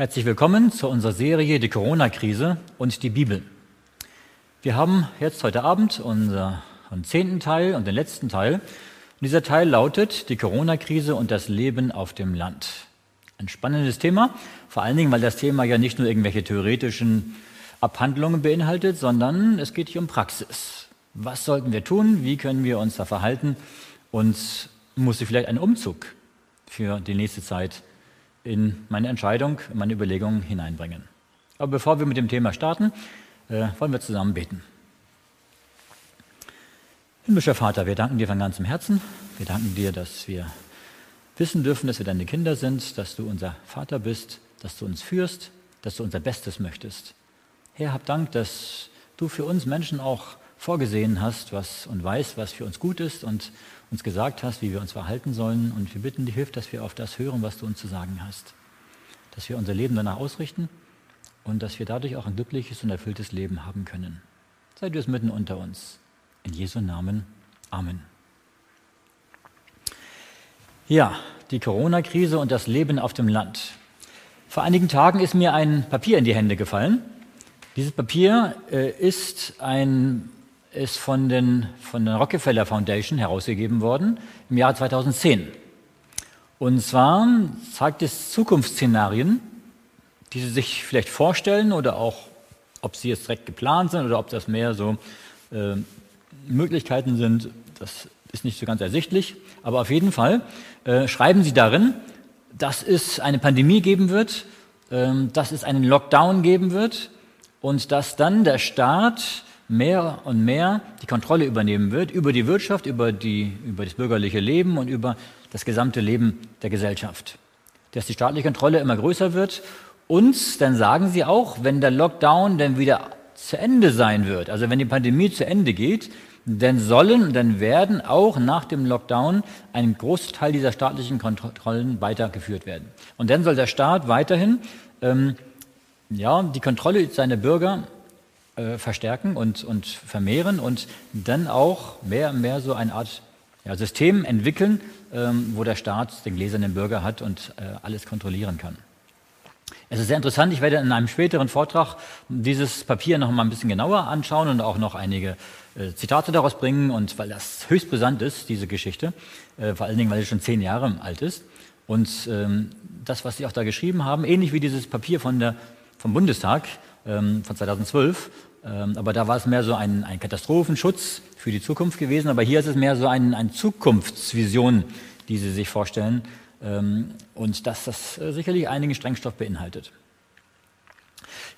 Herzlich willkommen zu unserer Serie Die Corona-Krise und die Bibel. Wir haben jetzt heute Abend unseren zehnten Teil und den letzten Teil. Und dieser Teil lautet Die Corona-Krise und das Leben auf dem Land. Ein spannendes Thema, vor allen Dingen, weil das Thema ja nicht nur irgendwelche theoretischen Abhandlungen beinhaltet, sondern es geht hier um Praxis. Was sollten wir tun? Wie können wir uns da verhalten? Und muss sich vielleicht ein Umzug für die nächste Zeit in meine Entscheidung, in meine Überlegungen hineinbringen. Aber bevor wir mit dem Thema starten, äh, wollen wir zusammen beten. Himmlischer Vater, wir danken dir von ganzem Herzen. Wir danken dir, dass wir wissen dürfen, dass wir deine Kinder sind, dass du unser Vater bist, dass du uns führst, dass du unser Bestes möchtest. Herr, hab Dank, dass du für uns Menschen auch vorgesehen hast was, und weißt, was für uns gut ist und uns gesagt hast, wie wir uns verhalten sollen. Und wir bitten dich, hilf, dass wir auf das hören, was du uns zu sagen hast. Dass wir unser Leben danach ausrichten und dass wir dadurch auch ein glückliches und erfülltes Leben haben können. Sei du es mitten unter uns. In Jesu Namen. Amen. Ja, die Corona-Krise und das Leben auf dem Land. Vor einigen Tagen ist mir ein Papier in die Hände gefallen. Dieses Papier äh, ist ein ist von, den, von der Rockefeller Foundation herausgegeben worden im Jahr 2010. Und zwar zeigt es Zukunftsszenarien, die Sie sich vielleicht vorstellen oder auch, ob sie jetzt direkt geplant sind oder ob das mehr so äh, Möglichkeiten sind, das ist nicht so ganz ersichtlich. Aber auf jeden Fall äh, schreiben Sie darin, dass es eine Pandemie geben wird, äh, dass es einen Lockdown geben wird und dass dann der Staat mehr und mehr die Kontrolle übernehmen wird über die Wirtschaft, über, die, über das bürgerliche Leben und über das gesamte Leben der Gesellschaft. Dass die staatliche Kontrolle immer größer wird und dann sagen sie auch, wenn der Lockdown dann wieder zu Ende sein wird, also wenn die Pandemie zu Ende geht, dann sollen dann werden auch nach dem Lockdown ein Großteil dieser staatlichen Kontrollen weitergeführt werden. Und dann soll der Staat weiterhin ähm, ja, die Kontrolle seiner Bürger äh, verstärken und, und vermehren und dann auch mehr und mehr so eine Art ja, System entwickeln, ähm, wo der Staat den gläsernen Bürger hat und äh, alles kontrollieren kann. Es ist sehr interessant, ich werde in einem späteren Vortrag dieses Papier noch mal ein bisschen genauer anschauen und auch noch einige äh, Zitate daraus bringen und weil das höchst brisant ist, diese Geschichte, äh, vor allen Dingen, weil sie schon zehn Jahre alt ist. Und ähm, das, was Sie auch da geschrieben haben, ähnlich wie dieses Papier von der, vom Bundestag ähm, von 2012, ähm, aber da war es mehr so ein, ein, Katastrophenschutz für die Zukunft gewesen. Aber hier ist es mehr so eine ein Zukunftsvision, die Sie sich vorstellen. Ähm, und dass das äh, sicherlich einigen Sprengstoff beinhaltet.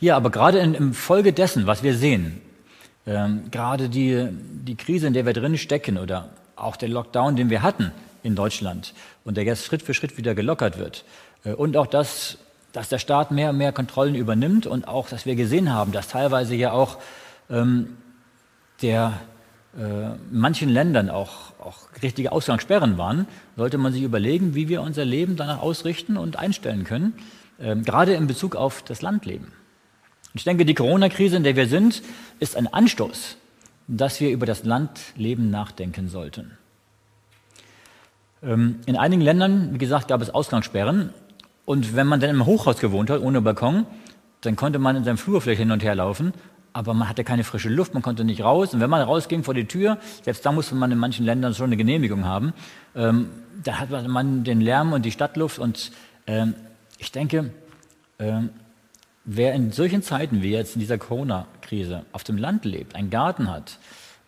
Ja, aber gerade in, im Folge dessen, was wir sehen, ähm, gerade die, die Krise, in der wir drin stecken oder auch der Lockdown, den wir hatten in Deutschland und der jetzt Schritt für Schritt wieder gelockert wird äh, und auch das, dass der Staat mehr und mehr Kontrollen übernimmt und auch, dass wir gesehen haben, dass teilweise ja auch ähm, der äh, in manchen Ländern auch, auch richtige Ausgangssperren waren, sollte man sich überlegen, wie wir unser Leben danach ausrichten und einstellen können, ähm, gerade in Bezug auf das Landleben. Ich denke, die Corona-Krise, in der wir sind, ist ein Anstoß, dass wir über das Landleben nachdenken sollten. Ähm, in einigen Ländern, wie gesagt, gab es Ausgangssperren und wenn man dann im Hochhaus gewohnt hat, ohne Balkon, dann konnte man in seinem Flur vielleicht hin und her laufen, aber man hatte keine frische Luft, man konnte nicht raus. Und wenn man rausging vor die Tür, selbst da musste man in manchen Ländern schon eine Genehmigung haben, ähm, da hat man den Lärm und die Stadtluft. Und ähm, ich denke, ähm, wer in solchen Zeiten wie jetzt in dieser Corona-Krise auf dem Land lebt, einen Garten hat,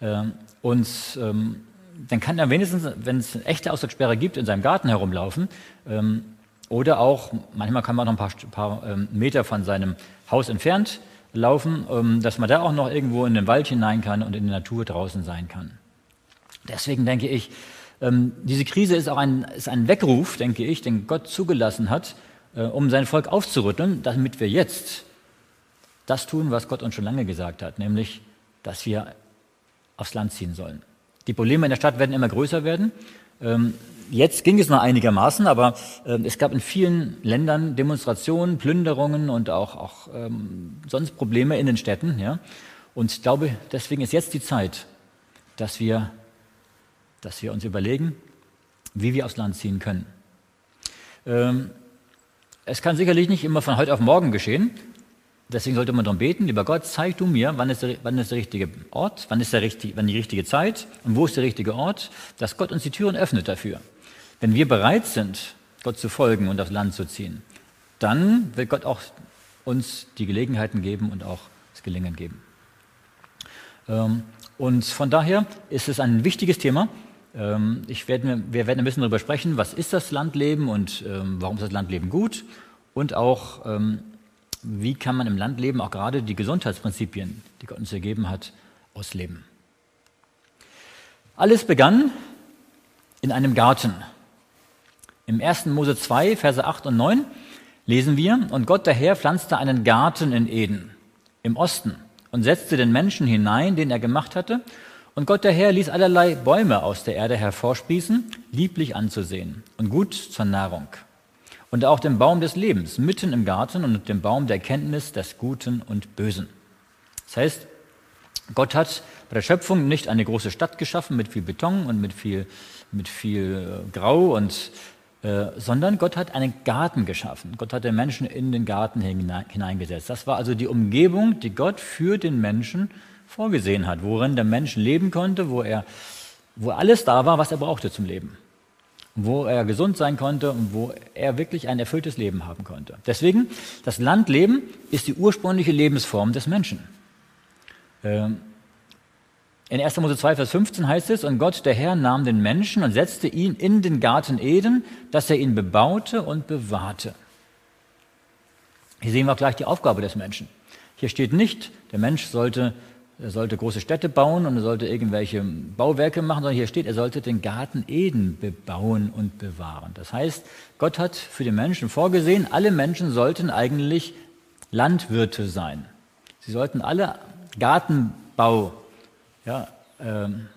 ähm, und ähm, dann kann er wenigstens, wenn es eine echte Ausdruckssperre gibt, in seinem Garten herumlaufen. Oder auch, manchmal kann man noch ein paar, paar ähm, Meter von seinem Haus entfernt laufen, ähm, dass man da auch noch irgendwo in den Wald hinein kann und in der Natur draußen sein kann. Deswegen denke ich, ähm, diese Krise ist auch ein, ist ein Weckruf, denke ich, den Gott zugelassen hat, äh, um sein Volk aufzurütteln, damit wir jetzt das tun, was Gott uns schon lange gesagt hat, nämlich, dass wir aufs Land ziehen sollen. Die Probleme in der Stadt werden immer größer werden. Ähm, jetzt ging es noch einigermaßen, aber äh, es gab in vielen Ländern Demonstrationen, Plünderungen und auch, auch ähm, sonst Probleme in den Städten. Ja? Und ich glaube, deswegen ist jetzt die Zeit, dass wir, dass wir uns überlegen, wie wir aufs Land ziehen können. Ähm, es kann sicherlich nicht immer von heute auf morgen geschehen. Deswegen sollte man darum beten, lieber Gott, zeig du mir, wann ist, der, wann ist der richtige Ort, wann ist der richtig, wann die richtige Zeit und wo ist der richtige Ort, dass Gott uns die Türen öffnet dafür. Wenn wir bereit sind, Gott zu folgen und aufs Land zu ziehen, dann wird Gott auch uns die Gelegenheiten geben und auch das Gelingen geben. Ähm, und von daher ist es ein wichtiges Thema. Ähm, ich werde, wir werden ein bisschen darüber sprechen, was ist das Landleben und ähm, warum ist das Landleben gut und auch wie kann man im Landleben auch gerade die Gesundheitsprinzipien, die Gott uns ergeben hat, ausleben. Alles begann in einem Garten. Im 1. Mose 2, Verse 8 und 9 lesen wir, und Gott der Herr pflanzte einen Garten in Eden im Osten und setzte den Menschen hinein, den er gemacht hatte. Und Gott der Herr ließ allerlei Bäume aus der Erde hervorsprießen, lieblich anzusehen und gut zur Nahrung und auch den Baum des Lebens mitten im Garten und den Baum der Kenntnis des Guten und Bösen. Das heißt, Gott hat bei der Schöpfung nicht eine große Stadt geschaffen mit viel Beton und mit viel, mit viel äh, Grau und äh, sondern Gott hat einen Garten geschaffen. Gott hat den Menschen in den Garten hineingesetzt. Das war also die Umgebung, die Gott für den Menschen vorgesehen hat, worin der Mensch leben konnte, wo er, wo alles da war, was er brauchte zum Leben wo er gesund sein konnte und wo er wirklich ein erfülltes Leben haben konnte. Deswegen, das Landleben ist die ursprüngliche Lebensform des Menschen. Ähm, in 1. Mose 2, Vers 15 heißt es, und Gott, der Herr, nahm den Menschen und setzte ihn in den Garten Eden, dass er ihn bebaute und bewahrte. Hier sehen wir gleich die Aufgabe des Menschen. Hier steht nicht, der Mensch sollte er sollte große Städte bauen und er sollte irgendwelche Bauwerke machen, sondern hier steht, er sollte den Garten Eden bebauen und bewahren. Das heißt, Gott hat für den Menschen vorgesehen, alle Menschen sollten eigentlich Landwirte sein. Sie sollten alle Gartenbau ja, ähm,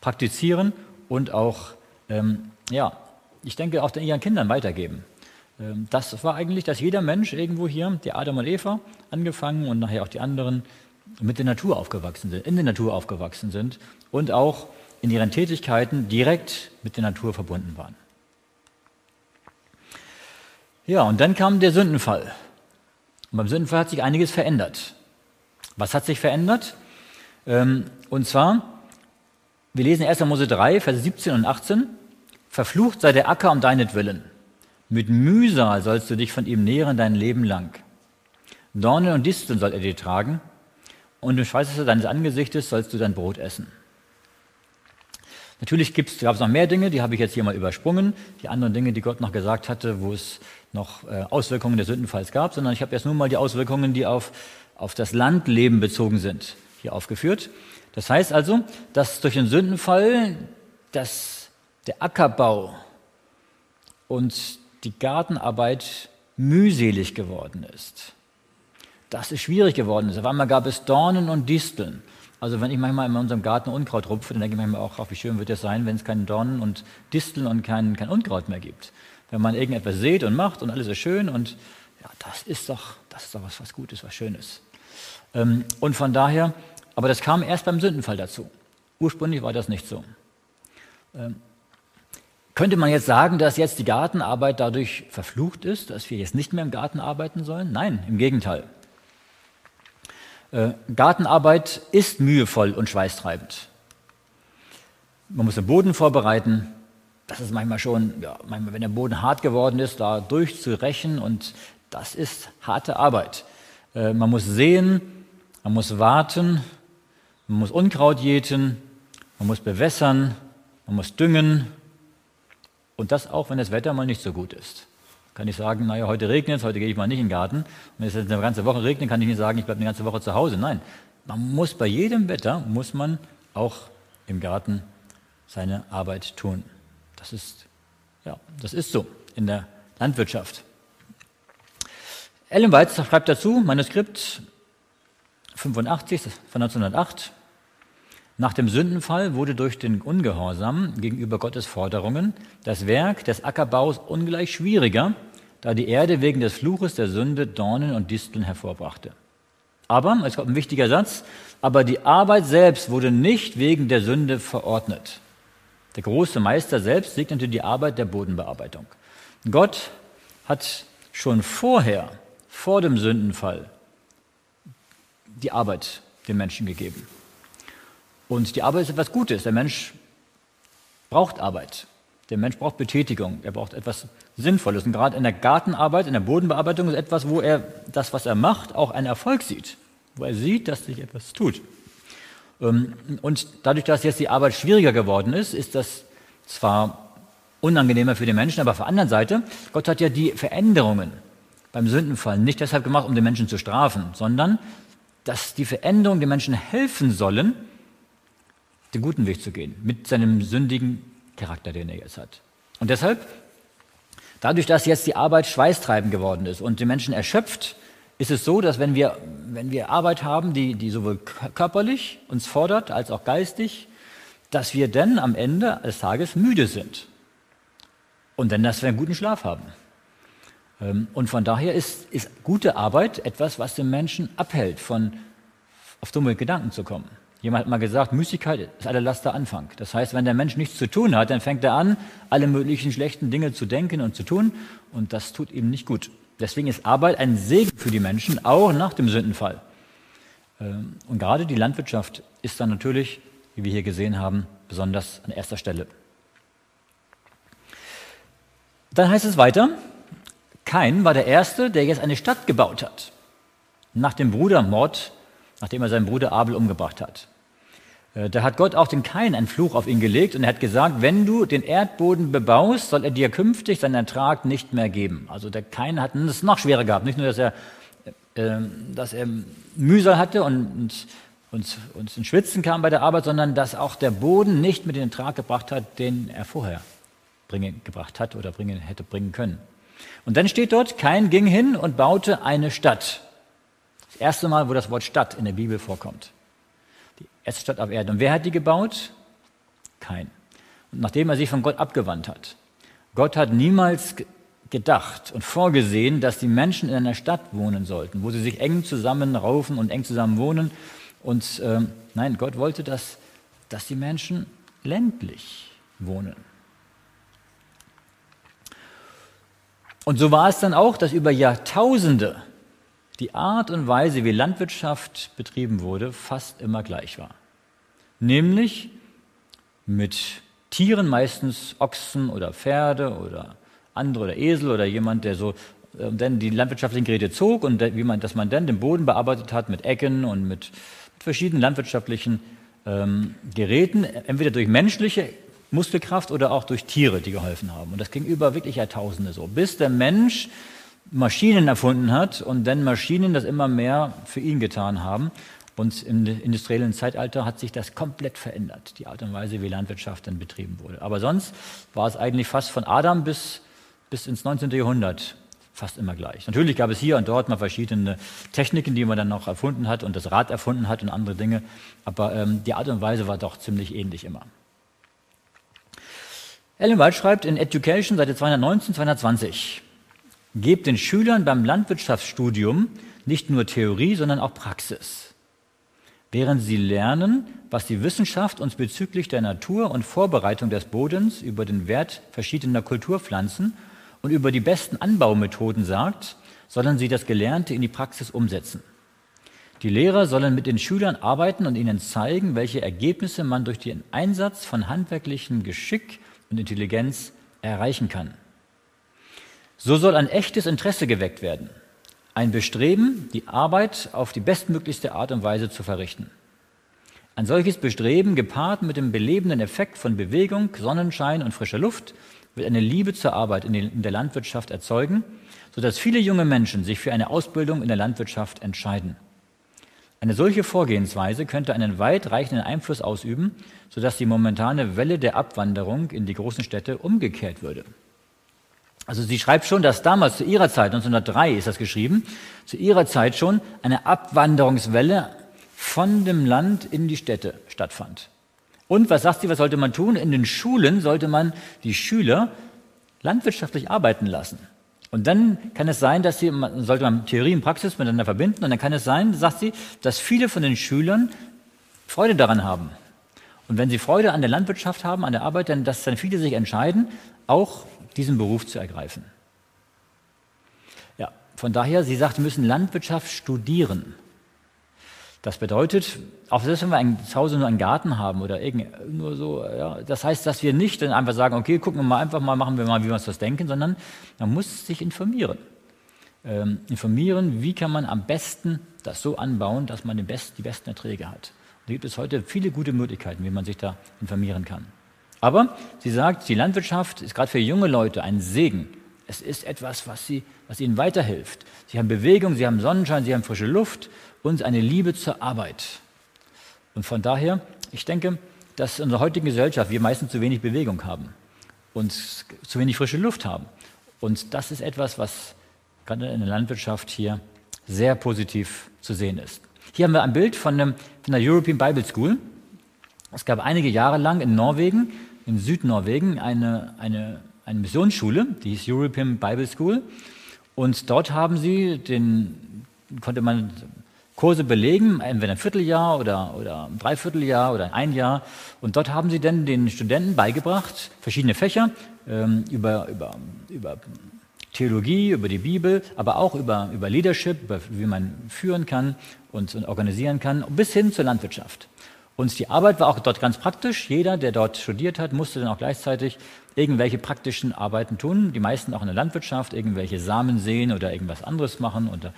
praktizieren und auch, ähm, ja, ich denke, auch ihren Kindern weitergeben. Ähm, das war eigentlich, dass jeder Mensch irgendwo hier, die Adam und Eva angefangen und nachher auch die anderen, mit der Natur aufgewachsen sind, in der Natur aufgewachsen sind und auch in ihren Tätigkeiten direkt mit der Natur verbunden waren. Ja, und dann kam der Sündenfall. Und beim Sündenfall hat sich einiges verändert. Was hat sich verändert? Ähm, und zwar, wir lesen 1. Mose 3, Verse 17 und 18. Verflucht sei der Acker um deinetwillen. Mit Mühsal sollst du dich von ihm nähren dein Leben lang. Dornen und Disteln soll er dir tragen und im Schweißeste deines Angesichtes sollst du dein Brot essen. Natürlich gab es noch mehr Dinge, die habe ich jetzt hier mal übersprungen, die anderen Dinge, die Gott noch gesagt hatte, wo es noch äh, Auswirkungen des Sündenfalls gab, sondern ich habe jetzt nur mal die Auswirkungen, die auf, auf das Landleben bezogen sind, hier aufgeführt. Das heißt also, dass durch den Sündenfall dass der Ackerbau und die Gartenarbeit mühselig geworden ist dass es schwierig geworden ist. Auf einmal gab es Dornen und Disteln. Also wenn ich manchmal in unserem Garten Unkraut rupfe, dann denke ich manchmal auch, wie schön wird es sein, wenn es keine Dornen und Disteln und kein, kein Unkraut mehr gibt. Wenn man irgendetwas sät und macht und alles ist schön und ja, das ist doch, das ist doch was, was Gutes, was Schönes. Ähm, und von daher, aber das kam erst beim Sündenfall dazu. Ursprünglich war das nicht so. Ähm, könnte man jetzt sagen, dass jetzt die Gartenarbeit dadurch verflucht ist, dass wir jetzt nicht mehr im Garten arbeiten sollen? Nein, im Gegenteil. Äh, Gartenarbeit ist mühevoll und schweißtreibend. Man muss den Boden vorbereiten. Das ist manchmal schon, ja, manchmal, wenn der Boden hart geworden ist, da durchzurechen und das ist harte Arbeit. Äh, man muss sehen, man muss warten, man muss Unkraut jäten, man muss bewässern, man muss düngen und das auch, wenn das Wetter mal nicht so gut ist kann ich sagen, naja, heute regnet es, heute gehe ich mal nicht in den Garten. Wenn es jetzt eine ganze Woche regnet, kann ich nicht sagen, ich bleibe eine ganze Woche zu Hause. Nein, man muss bei jedem Wetter, muss man auch im Garten seine Arbeit tun. Das ist, ja, das ist so in der Landwirtschaft. Ellen Weitz schreibt dazu, Manuskript 85 von 1908, nach dem Sündenfall wurde durch den Ungehorsam gegenüber Gottes Forderungen das Werk des Ackerbaus ungleich schwieriger, da die Erde wegen des Fluches der Sünde Dornen und Disteln hervorbrachte. Aber, es kommt ein wichtiger Satz, aber die Arbeit selbst wurde nicht wegen der Sünde verordnet. Der große Meister selbst segnete die Arbeit der Bodenbearbeitung. Gott hat schon vorher, vor dem Sündenfall, die Arbeit den Menschen gegeben. Und die Arbeit ist etwas Gutes. Der Mensch braucht Arbeit. Der Mensch braucht Betätigung. Er braucht etwas Sinnvolles. Und gerade in der Gartenarbeit, in der Bodenbearbeitung ist etwas, wo er das, was er macht, auch einen Erfolg sieht. Wo er sieht, dass sich etwas tut. Ähm, und dadurch, dass jetzt die Arbeit schwieriger geworden ist, ist das zwar unangenehmer für den Menschen, aber auf der anderen Seite, Gott hat ja die Veränderungen beim Sündenfall nicht deshalb gemacht, um den Menschen zu strafen, sondern dass die Veränderungen den Menschen helfen sollen, den guten Weg zu gehen, mit seinem sündigen Charakter, den er jetzt hat. Und deshalb, dadurch, dass jetzt die Arbeit schweißtreibend geworden ist und den Menschen erschöpft, ist es so, dass wenn wir, wenn wir Arbeit haben, die, die sowohl körperlich uns fordert als auch geistig, dass wir dann am Ende des Tages müde sind. Und dann, dass wir einen guten Schlaf haben. Ähm, und von daher ist, ist gute Arbeit etwas, was den Menschen abhält, von auf dumme Gedanken zu kommen. Jemand hat mal gesagt, Müßigkeit ist aller Laster Anfang. Das heißt, wenn der Mensch nichts zu tun hat, dann fängt er an, alle möglichen schlechten Dinge zu denken und zu tun. Und das tut ihm nicht gut. Deswegen ist Arbeit ein Segen für die Menschen, auch nach dem Sündenfall. Ähm, und gerade die Landwirtschaft ist dann natürlich, wie wir hier gesehen haben, besonders an erster Stelle. Dann heißt es weiter, Kain war der Erste, der jetzt eine Stadt gebaut hat, nach dem Brudermord, nachdem er seinen Bruder Abel umgebracht hat. Äh, da hat Gott auch den Kain einen Fluch auf ihn gelegt und er hat gesagt, wenn du den Erdboden bebaust, soll er dir künftig seinen Ertrag nicht mehr geben. Also der Kain hat es noch schwerer gehabt. Nicht nur, dass er, äh, dass er Mühsal hatte und, und, und ins Schwitzen kam bei der Arbeit, sondern dass auch der Boden nicht mit den Ertrag gebracht hat, den er vorher bringen, gebracht hat oder bringen, hätte bringen können. Und dann steht dort, Kain ging hin und baute eine Stadt. Das erste Mal, wo das Wort Stadt in der Bibel vorkommt. Die erste Stadt auf Erden. Und wer hat die gebaut? Kain. Und nachdem er sich von Gott abgewandt hat. Gott hat niemals gedacht und vorgesehen, dass die Menschen in einer Stadt wohnen sollten, wo sie sich eng zusammenraufen und eng zusammen wohnen. Und äh, nein, Gott wollte, dass, dass die Menschen ländlich wohnen. Und so war es dann auch, dass über Jahrtausende die Art und Weise, wie Landwirtschaft betrieben wurde, fast immer gleich war. Nämlich mit Tieren, meistens Ochsen oder Pferde oder andere oder Esel oder jemand, der so äh, dann die landwirtschaftlichen Geräte zog und wie man, dass man dann den Boden bearbeitet hat mit Ecken und mit, mit verschiedenen landwirtschaftlichen ähm, Geräten, entweder durch menschliche Muskelkraft oder auch durch Tiere, die geholfen haben. Und das ging über wirklich Jahrtausende so, bis der Mensch Maschinen erfunden hat und dann Maschinen das immer mehr für ihn getan haben. Und im industriellen Zeitalter hat sich das komplett verändert, die Art und Weise, wie Landwirtschaft dann betrieben wurde. Aber sonst war es eigentlich fast von Adam bis, bis ins 19. Jahrhundert fast immer gleich. Natürlich gab es hier und dort mal verschiedene Techniken, die man dann noch erfunden hat und das Rad erfunden hat und andere Dinge. Aber ähm, die Art und Weise war doch ziemlich ähnlich immer. Ellen White schreibt in Education, Seite 219, 220, Gebt den Schülern beim Landwirtschaftsstudium nicht nur Theorie, sondern auch Praxis. Während sie lernen, was die Wissenschaft uns bezüglich der Natur und Vorbereitung des Bodens über den Wert verschiedener Kulturpflanzen und über die besten Anbaumethoden sagt, sollen sie das Gelernte in die Praxis umsetzen. Die Lehrer sollen mit den Schülern arbeiten und ihnen zeigen, welche Ergebnisse man durch den Einsatz von handwerklichem Geschick und Intelligenz erreichen kann. So soll ein echtes Interesse geweckt werden, ein Bestreben, die Arbeit auf die bestmöglichste Art und Weise zu verrichten. Ein solches Bestreben, gepaart mit dem belebenden Effekt von Bewegung, Sonnenschein und frischer Luft, wird eine Liebe zur Arbeit in der Landwirtschaft erzeugen, sodass viele junge Menschen sich für eine Ausbildung in der Landwirtschaft entscheiden. Eine solche Vorgehensweise könnte einen weitreichenden Einfluss ausüben, sodass die momentane Welle der Abwanderung in die großen Städte umgekehrt würde. Also sie schreibt schon, dass damals zu ihrer Zeit, 1903 ist das geschrieben, zu ihrer Zeit schon eine Abwanderungswelle von dem Land in die Städte stattfand. Und was sagt sie, was sollte man tun? In den Schulen sollte man die Schüler landwirtschaftlich arbeiten lassen. Und dann kann es sein, dass sie, sollte man Theorie und Praxis miteinander verbinden, und dann kann es sein, sagt sie, dass viele von den Schülern Freude daran haben. Und wenn sie Freude an der Landwirtschaft haben, an der Arbeit, dann, dass dann viele sich entscheiden, auch diesen Beruf zu ergreifen. von daher, sie sagt, wir müssen Landwirtschaft studieren. Das bedeutet, auch selbst wenn wir ein, Hause nur einen Garten haben oder irgend, nur so, ja, das heißt, dass wir nicht dann einfach sagen, okay, gucken wir mal einfach mal, machen wir mal, wie wir uns das denken, sondern man muss sich informieren. Ähm, informieren, wie kann man am besten das so anbauen, dass man Best, die besten Erträge hat. da gibt es heute viele gute Möglichkeiten, wie man sich da informieren kann. Aber sie sagt, die Landwirtschaft ist gerade für junge Leute ein Segen. Es ist etwas, was, sie, was ihnen weiterhilft. Sie haben Bewegung, sie haben Sonnenschein, sie haben frische Luft und eine Liebe zur Arbeit. Und von daher, ich denke, dass in unserer heutigen Gesellschaft wir meistens zu wenig Bewegung haben und zu wenig frische Luft haben. Und das ist etwas, was gerade in der Landwirtschaft hier sehr positiv zu sehen ist. Hier haben wir ein Bild von, einem, von der European Bible School. Es gab einige Jahre lang in Norwegen, in Südnorwegen, eine, eine, eine Missionsschule, die hieß European Bible School. Und dort haben sie den, konnte man Kurse belegen, entweder ein Vierteljahr oder, oder ein Dreivierteljahr oder ein Jahr. Und dort haben sie dann den Studenten beigebracht, verschiedene Fächer ähm, über, über, über Theologie, über die Bibel, aber auch über, über Leadership, über, wie man führen kann und, und organisieren kann, bis hin zur Landwirtschaft. Und die Arbeit war auch dort ganz praktisch. Jeder, der dort studiert hat, musste dann auch gleichzeitig irgendwelche praktischen Arbeiten tun. Die meisten auch in der Landwirtschaft, irgendwelche Samen sehen oder irgendwas anderes machen. Und,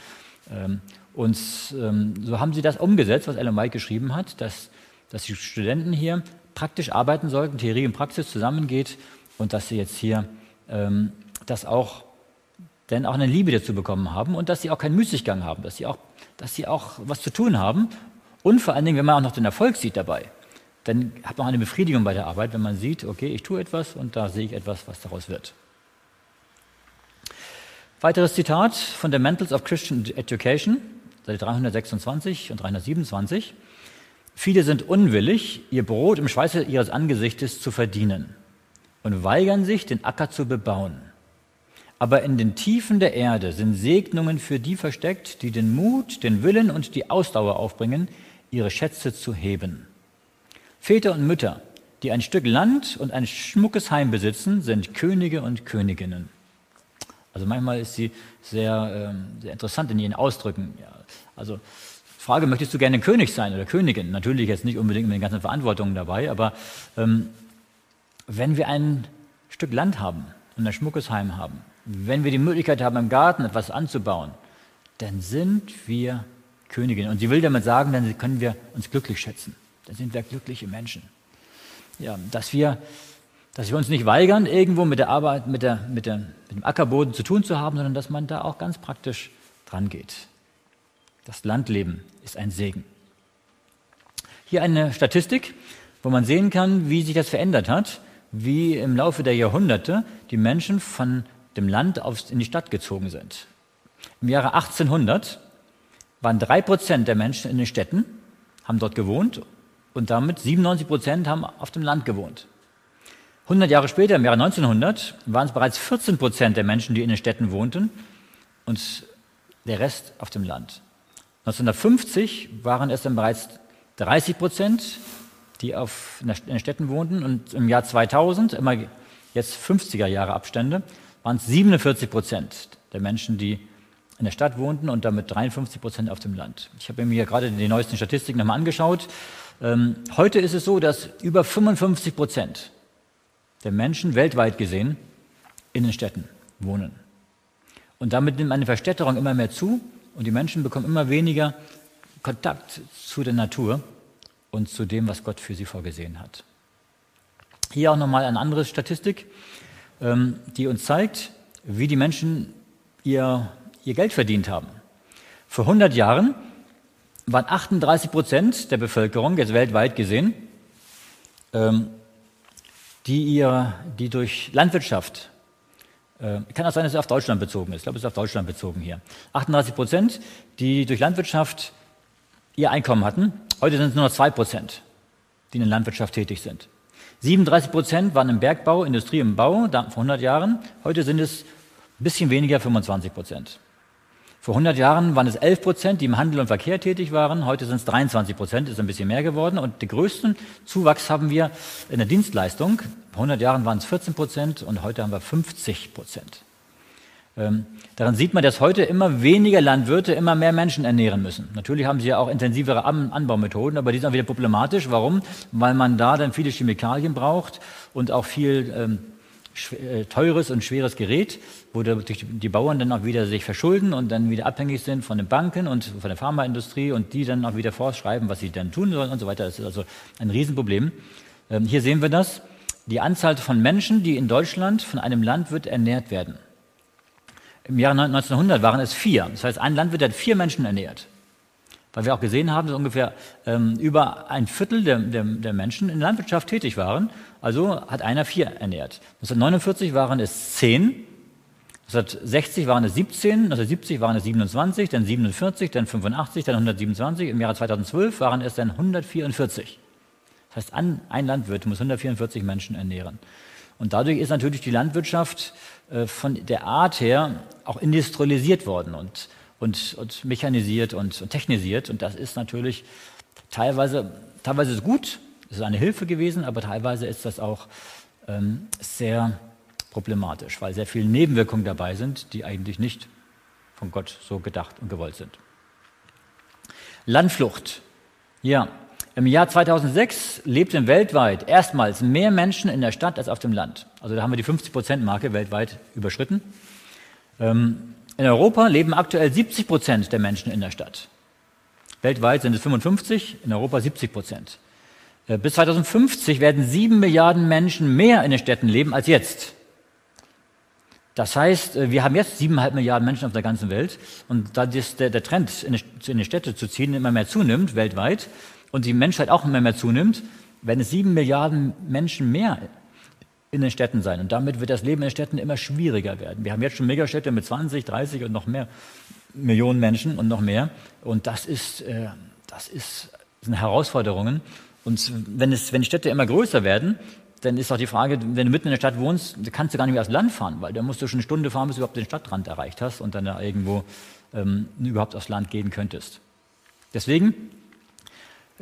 ähm, und ähm, so haben sie das umgesetzt, was Ellen White geschrieben hat, dass, dass die Studenten hier praktisch arbeiten sollten, Theorie und Praxis zusammengeht und dass sie jetzt hier ähm, das auch, denn auch eine Liebe dazu bekommen haben und dass sie auch keinen Müßiggang haben, dass sie auch, dass sie auch was zu tun haben und vor allen Dingen, wenn man auch noch den Erfolg sieht dabei, dann hat man auch eine Befriedigung bei der Arbeit, wenn man sieht, okay, ich tue etwas und da sehe ich etwas, was daraus wird. Weiteres Zitat, Fundamentals of Christian Education, Seite 326 und 327. Viele sind unwillig, ihr Brot im Schweiße ihres Angesichtes zu verdienen und weigern sich, den Acker zu bebauen. Aber in den Tiefen der Erde sind Segnungen für die versteckt, die den Mut, den Willen und die Ausdauer aufbringen, ihre Schätze zu heben. Väter und Mütter, die ein Stück Land und ein schmuckes Heim besitzen, sind Könige und Königinnen. Also manchmal ist sie sehr, ähm, sehr interessant in ihren Ausdrücken. Also Frage, möchtest du gerne König sein oder Königin? Natürlich jetzt nicht unbedingt mit den ganzen Verantwortungen dabei, aber ähm, wenn wir ein Stück Land haben und ein schmuckes Heim haben, wenn wir die Möglichkeit haben, im Garten etwas anzubauen, dann sind wir Königin. Und sie will damit sagen, dann können wir uns glücklich schätzen. Dann sind wir glückliche Menschen. Ja, dass wir, dass wir uns nicht weigern, irgendwo mit der Arbeit, mit, der, mit, der, mit dem Ackerboden zu tun zu haben, sondern dass man da auch ganz praktisch dran geht. Das Landleben ist ein Segen. Hier eine Statistik, wo man sehen kann, wie sich das verändert hat, wie im Laufe der Jahrhunderte die Menschen von dem Land in die Stadt gezogen sind. Im Jahre 1800 waren drei Prozent der Menschen in den Städten, haben dort gewohnt und damit 97 Prozent haben auf dem Land gewohnt. 100 Jahre später, im Jahre 1900, waren es bereits 14 Prozent der Menschen, die in den Städten wohnten und der Rest auf dem Land. 1950 waren es dann bereits 30 Prozent, die auf, in den Städten wohnten und im Jahr 2000, immer jetzt 50er Jahre Abstände, waren es 47 Prozent der Menschen, die in der Stadt wohnten und damit 53 Prozent auf dem Land. Ich habe mir gerade die neuesten Statistiken nochmal angeschaut. Ähm, heute ist es so, dass über 55 Prozent der Menschen weltweit gesehen in den Städten wohnen. Und damit nimmt eine Verstädterung immer mehr zu und die Menschen bekommen immer weniger Kontakt zu der Natur und zu dem, was Gott für sie vorgesehen hat. Hier auch nochmal eine andere Statistik, ähm, die uns zeigt, wie die Menschen ihr ihr Geld verdient haben. Vor 100 Jahren waren 38 Prozent der Bevölkerung, jetzt weltweit gesehen, ähm, die, ihr, die durch Landwirtschaft, äh, kann auch sein, dass es auf Deutschland bezogen ist, ich glaube, es ist auf Deutschland bezogen hier, 38 Prozent, die durch Landwirtschaft ihr Einkommen hatten. Heute sind es nur noch 2 Prozent, die in der Landwirtschaft tätig sind. 37 Prozent waren im Bergbau, Industrie im Bau, vor 100 Jahren. Heute sind es ein bisschen weniger, 25 Prozent. Vor 100 Jahren waren es 11 Prozent, die im Handel und Verkehr tätig waren. Heute sind es 23 Prozent, ist ein bisschen mehr geworden. Und den größten Zuwachs haben wir in der Dienstleistung. Vor 100 Jahren waren es 14 Prozent und heute haben wir 50 Prozent. Ähm, daran sieht man, dass heute immer weniger Landwirte immer mehr Menschen ernähren müssen. Natürlich haben sie ja auch intensivere An Anbaumethoden, aber die sind auch wieder problematisch. Warum? Weil man da dann viele Chemikalien braucht und auch viel ähm, äh, teures und schweres Gerät, wo die Bauern dann auch wieder sich verschulden und dann wieder abhängig sind von den Banken und von der Pharmaindustrie und die dann auch wieder vorschreiben, was sie dann tun sollen und so weiter. Das ist also ein Riesenproblem. Ähm, hier sehen wir das. Die Anzahl von Menschen, die in Deutschland von einem Landwirt ernährt werden. Im Jahre 1900 waren es vier. Das heißt, ein Landwirt hat vier Menschen ernährt. Weil wir auch gesehen haben, dass ungefähr ähm, über ein Viertel der, der, der, Menschen in der Landwirtschaft tätig waren. Also hat einer vier ernährt. 1949 waren es zehn. 1960 waren es 17, 1970 waren es 27, dann 47, dann 85, dann 127. Im Jahre 2012 waren es dann 144. Das heißt, ein Landwirt muss 144 Menschen ernähren. Und dadurch ist natürlich die Landwirtschaft äh, von der Art her auch industrialisiert worden und, und, und mechanisiert und, und, technisiert. Und das ist natürlich teilweise, teilweise ist gut, es ist eine Hilfe gewesen, aber teilweise ist das auch ähm, sehr problematisch, weil sehr viele Nebenwirkungen dabei sind, die eigentlich nicht von Gott so gedacht und gewollt sind. Landflucht. Ja, im Jahr 2006 lebten weltweit erstmals mehr Menschen in der Stadt als auf dem Land. Also da haben wir die 50-Prozent-Marke weltweit überschritten. Ähm, in Europa leben aktuell 70 Prozent der Menschen in der Stadt. Weltweit sind es 55, in Europa 70 Prozent. Äh, bis 2050 werden sieben Milliarden Menschen mehr in den Städten leben als jetzt. Das heißt, äh, wir haben jetzt siebeneinhalb Milliarden Menschen auf der ganzen Welt und da der, Trend, in die Städte zu ziehen, immer mehr zunimmt weltweit, und die Menschheit auch immer mehr zunimmt, werden es sieben Milliarden Menschen mehr in den Städten sein. Und damit wird das Leben in den Städten immer schwieriger werden. Wir haben jetzt schon Megastädte mit 20, 30 und noch mehr Millionen Menschen und noch mehr. Und das ist, äh, das ist sind Herausforderungen. Und wenn, es, wenn die Städte immer größer werden, dann ist auch die Frage, wenn du mitten in der Stadt wohnst, kannst du gar nicht mehr aufs Land fahren, weil da musst du schon eine Stunde fahren, bis du überhaupt den Stadtrand erreicht hast und dann da irgendwo ähm, überhaupt aufs Land gehen könntest. Deswegen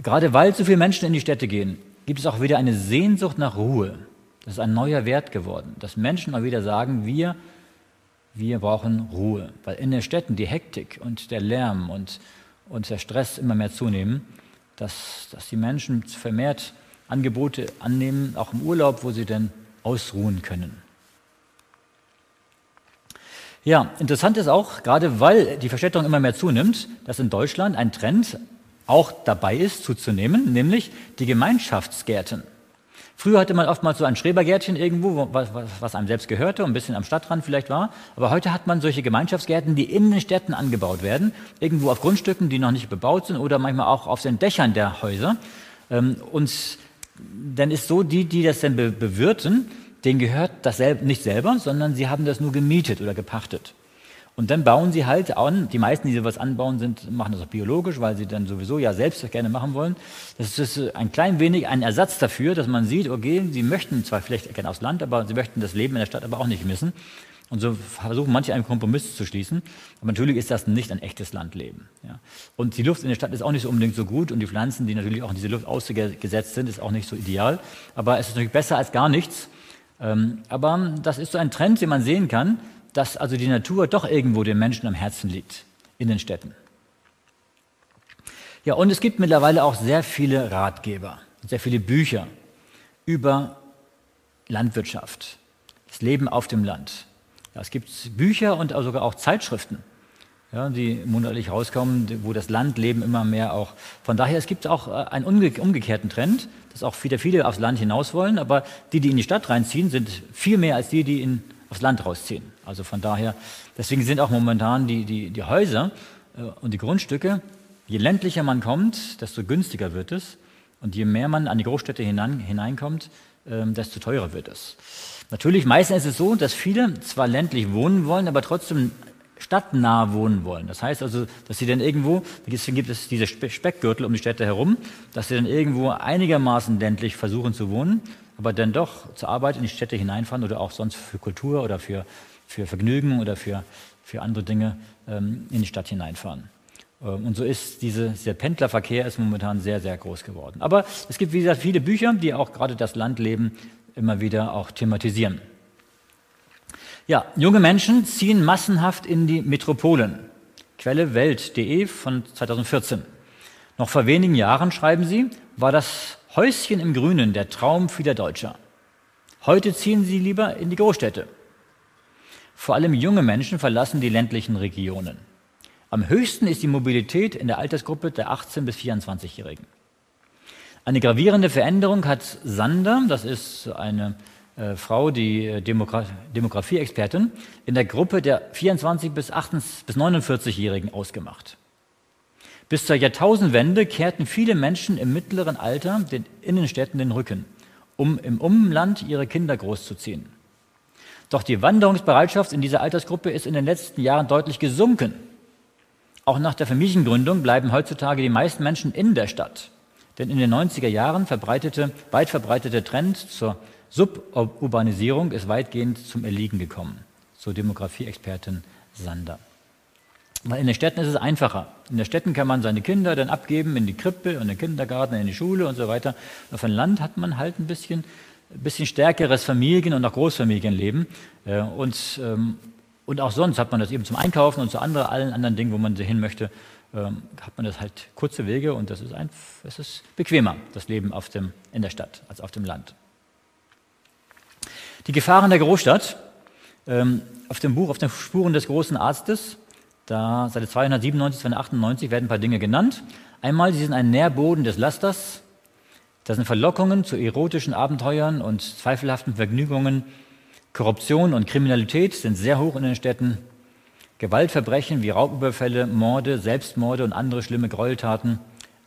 Gerade weil so viele Menschen in die Städte gehen, gibt es auch wieder eine Sehnsucht nach Ruhe. Das ist ein neuer Wert geworden, dass Menschen mal wieder sagen, wir, wir brauchen Ruhe. Weil in den Städten die Hektik und der Lärm und, und der Stress immer mehr zunehmen, dass, dass die Menschen vermehrt Angebote annehmen, auch im Urlaub, wo sie denn ausruhen können. Ja, interessant ist auch, gerade weil die Verstädterung immer mehr zunimmt, dass in Deutschland ein Trend auch dabei ist zuzunehmen, nämlich die Gemeinschaftsgärten. Früher hatte man oftmals so ein Schrebergärtchen irgendwo, was einem selbst gehörte und ein bisschen am Stadtrand vielleicht war. Aber heute hat man solche Gemeinschaftsgärten, die in den Städten angebaut werden, irgendwo auf Grundstücken, die noch nicht bebaut sind oder manchmal auch auf den Dächern der Häuser. Ähm, und dann ist so, die, die das dann bewirten, denen gehört das nicht selber, sondern sie haben das nur gemietet oder gepachtet. Und dann bauen sie halt an, die meisten, die sowas anbauen, sind, machen das auch biologisch, weil sie dann sowieso ja selbst gerne machen wollen. Das ist ein klein wenig ein Ersatz dafür, dass man sieht, okay, sie möchten zwar vielleicht gerne aufs Land, aber sie möchten das Leben in der Stadt aber auch nicht missen. Und so versuchen manche einen Kompromiss zu schließen. Aber natürlich ist das nicht ein echtes Landleben. Ja. Und die Luft in der Stadt ist auch nicht so unbedingt so gut und die Pflanzen, die natürlich auch in diese Luft ausgesetzt sind, ist auch nicht so ideal. Aber es ist natürlich besser als gar nichts. Ähm, aber das ist so ein Trend, den man sehen kann, dass also die Natur doch irgendwo den Menschen am Herzen liegt, in den Städten. Ja, und es gibt mittlerweile auch sehr viele Ratgeber, sehr viele Bücher über Landwirtschaft, das Leben auf dem Land. Ja, es gibt Bücher und sogar auch Zeitschriften, ja, die monatlich rauskommen, wo das Landleben immer mehr auch. Von daher, es gibt auch äh, einen umgekehrten Trend, dass auch wieder viele aufs Land hinaus wollen, aber die, die in die Stadt reinziehen, sind viel mehr als die, die in aufs Land rausziehen. Also von daher, deswegen sind auch momentan die, die, die Häuser äh, und die Grundstücke, je ländlicher man kommt, desto günstiger wird es. Und je mehr man an die Großstädte hinein, hineinkommt, äh, desto teurer wird es. Natürlich, meistens ist es so, dass viele zwar ländlich wohnen wollen, aber trotzdem stadtnah wohnen wollen. Das heißt also, dass sie dann irgendwo, deswegen gibt es diese Speckgürtel um die Städte herum, dass sie dann irgendwo einigermaßen ländlich versuchen zu wohnen aber dann doch zur Arbeit in die Städte hineinfahren oder auch sonst für Kultur oder für, für Vergnügen oder für, für andere Dinge ähm, in die Stadt hineinfahren. Ähm, und so ist diese, dieser Pendlerverkehr ist momentan sehr, sehr groß geworden. Aber es gibt, wie gesagt, viele Bücher, die auch gerade das Landleben immer wieder auch thematisieren. Ja, junge Menschen ziehen massenhaft in die Metropolen. Quelle Welt.de von 2014. Noch vor wenigen Jahren, schreiben sie, war das Häuschen im Grünen der Traum vieler Deutscher. Heute ziehen sie lieber in die Großstädte. Vor allem junge Menschen verlassen die ländlichen Regionen. Am höchsten ist die Mobilität in der Altersgruppe der 18- bis 24-Jährigen. Eine gravierende Veränderung hat Sander, das ist eine äh, Frau, die äh, Demogra Demografie-Expertin, in der Gruppe der 24- bis, bis 49-Jährigen ausgemacht. Bis zur Jahrtausendwende kehrten viele Menschen im mittleren Alter den Innenstädten den Rücken, um im Umland ihre Kinder großzuziehen. Doch die Wanderungsbereitschaft in dieser Altersgruppe ist in den letzten Jahren deutlich gesunken. Auch nach der Familiengründung bleiben heutzutage die meisten Menschen in der Stadt. Denn in den 90er Jahren verbreitete, weit verbreitete Trend zur Suburbanisierung ist weitgehend zum Erliegen gekommen, so Demografieexpertin Sander. Weil in den Städten ist es einfacher. In den Städten kann man seine Kinder dann abgeben in die Krippe und den Kindergarten, in die Schule und so weiter. Auf dem Land hat man halt ein bisschen, ein bisschen stärkeres Familien- und auch Großfamilienleben. Äh, und, ähm, und auch sonst hat man das eben zum Einkaufen und zu anderen, allen anderen Dingen, wo man hin möchte, ähm, hat man das halt kurze Wege und das ist, ein, es ist bequemer, das Leben auf dem, in der Stadt als auf dem Land. Die Gefahren der Großstadt. Ähm, auf dem Buch, auf den Spuren des großen Arztes, da Seite 297, 298 werden ein paar Dinge genannt. Einmal, sie sind ein Nährboden des Lasters. Das sind Verlockungen zu erotischen Abenteuern und zweifelhaften Vergnügungen. Korruption und Kriminalität sind sehr hoch in den Städten. Gewaltverbrechen wie Raubüberfälle, Morde, Selbstmorde und andere schlimme Gräueltaten,